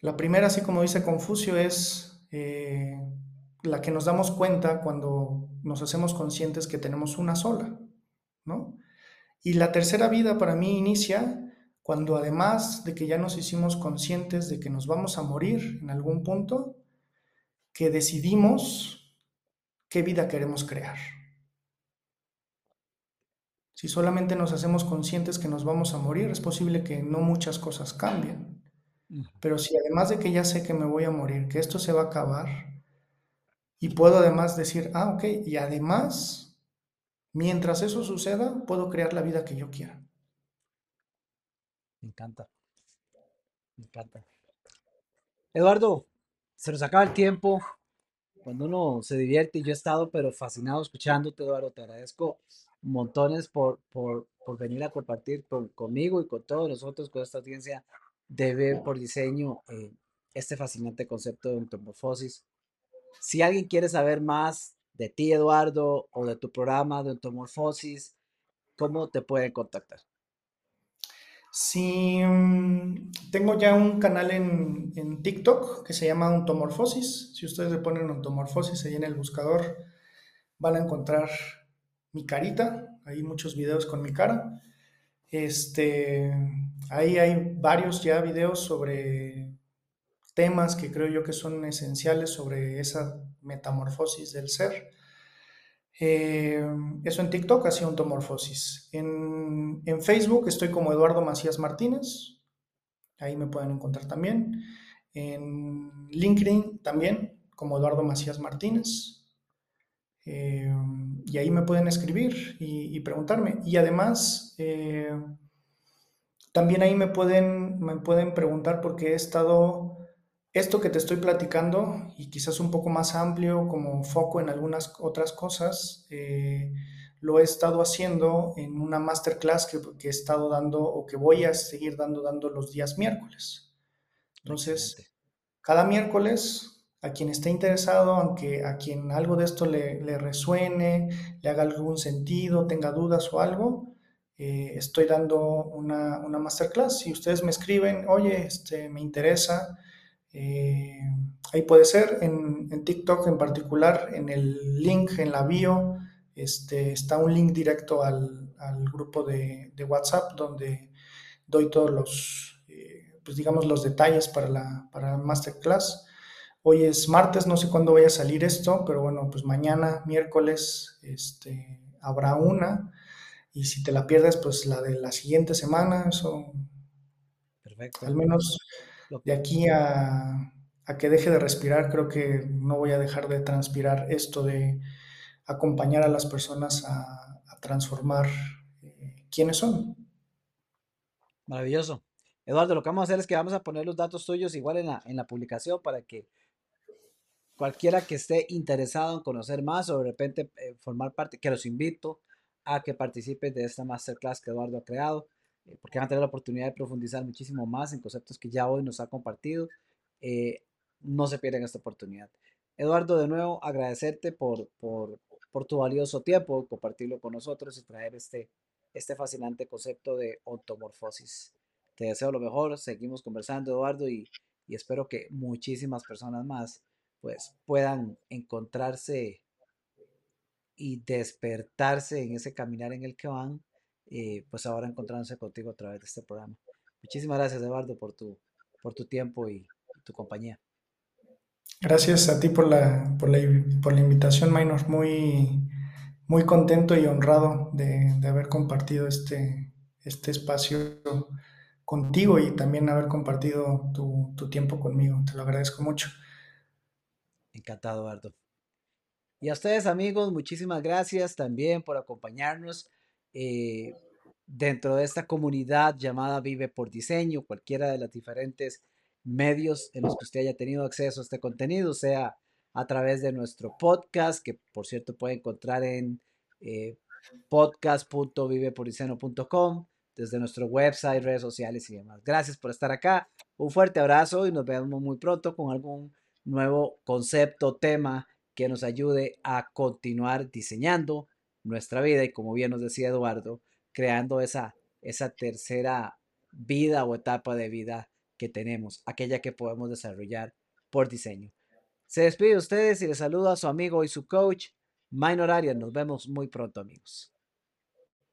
La primera, así como dice Confucio, es eh, la que nos damos cuenta cuando nos hacemos conscientes que tenemos una sola. Y la tercera vida para mí inicia cuando además de que ya nos hicimos conscientes de que nos vamos a morir en algún punto, que decidimos qué vida queremos crear. Si solamente nos hacemos conscientes que nos vamos a morir, es posible que no muchas cosas cambien. Pero si además de que ya sé que me voy a morir, que esto se va a acabar, y puedo además decir, ah, ok, y además, mientras eso suceda, puedo crear la vida que yo quiera. Me encanta. Me encanta. Eduardo, se nos acaba el tiempo. Cuando uno se divierte, yo he estado pero fascinado escuchándote, Eduardo, te agradezco montones por, por, venir a compartir conmigo y con todos nosotros, con esta audiencia de Ver por Diseño, eh, este fascinante concepto de entomorfosis. Si alguien quiere saber más de ti, Eduardo, o de tu programa de entomorfosis, ¿cómo te pueden contactar? Sí, mm, tengo ya un canal en, en, TikTok que se llama Ontomorfosis. Si ustedes le ponen Ontomorfosis ahí en el buscador, van a encontrar mi carita, hay muchos videos con mi cara. Este, ahí hay varios ya videos sobre temas que creo yo que son esenciales sobre esa metamorfosis del ser. Eh, eso en TikTok, así ontomorfosis. En, en Facebook estoy como Eduardo Macías Martínez, ahí me pueden encontrar también. En LinkedIn también, como Eduardo Macías Martínez. Eh, y ahí me pueden escribir y, preguntarme. Y además, eh, también ahí me pueden, me pueden preguntar porque he estado, esto que te estoy platicando y quizás un poco más amplio como foco en algunas otras cosas, eh, lo he estado haciendo en una masterclass que, que, he estado dando o que voy a seguir dando, dando los días miércoles. Entonces, cada miércoles a quien esté interesado, aunque a quien algo de esto le, resuene, le haga algún sentido, tenga dudas o algo, eh, estoy dando una, una, masterclass. Si ustedes me escriben, oye, este, me interesa, eh, ahí puede ser, en, en, TikTok en particular, en el link, en la bio, este, está un link directo al, al grupo de, de, WhatsApp donde doy todos los, eh, pues digamos, los detalles para la, para la masterclass. Hoy es martes, no sé cuándo vaya a salir esto, pero bueno, pues mañana, miércoles, este, habrá una. Y si te la pierdes, pues la de la siguiente semana, eso. Perfecto. Al menos de aquí a, que deje de respirar, creo que no voy a dejar de transpirar esto de acompañar a las personas a, transformar eh, quiénes son. Maravilloso. Eduardo, lo que vamos a hacer es que vamos a poner los datos tuyos igual en la, en la publicación para que cualquiera que esté interesado en conocer más o de repente eh, formar parte, que los invito a que participen de esta masterclass que Eduardo ha creado, eh, porque van a tener la oportunidad de profundizar muchísimo más en conceptos que ya hoy nos ha compartido. Eh, no se pierdan esta oportunidad. Eduardo, de nuevo, agradecerte por, por, por, tu valioso tiempo, compartirlo con nosotros y traer este, este fascinante concepto de ontomorfosis. Te deseo lo mejor, seguimos conversando, Eduardo, y, y espero que muchísimas personas más pues puedan encontrarse y despertarse en ese caminar en el que van, eh, pues ahora encontrándose contigo a través de este programa. Muchísimas gracias, Eduardo, por tu, por tu tiempo y, tu compañía. Gracias a ti por la, por la, por la invitación, Minor. Muy, muy contento y honrado de, de, haber compartido este, este espacio contigo y también haber compartido tu, tu tiempo conmigo. Te lo agradezco mucho. Encantado, Eduardo. Y a ustedes, amigos, muchísimas gracias también por acompañarnos eh, dentro de esta comunidad llamada Vive por Diseño, cualquiera de los diferentes medios en los que usted haya tenido acceso a este contenido, sea a través de nuestro podcast, que por cierto puede encontrar en eh, podcast.vivepordiceno.com, desde nuestro website, redes sociales y demás. Gracias por estar acá. Un fuerte abrazo y nos vemos muy pronto con algún nuevo concepto, tema que nos ayude a continuar diseñando nuestra vida y como bien nos decía Eduardo, creando esa, esa tercera vida o etapa de vida que tenemos, aquella que podemos desarrollar por diseño. Se despide de ustedes y les saluda a su amigo y su coach, Minor Arias. Nos vemos muy pronto, amigos.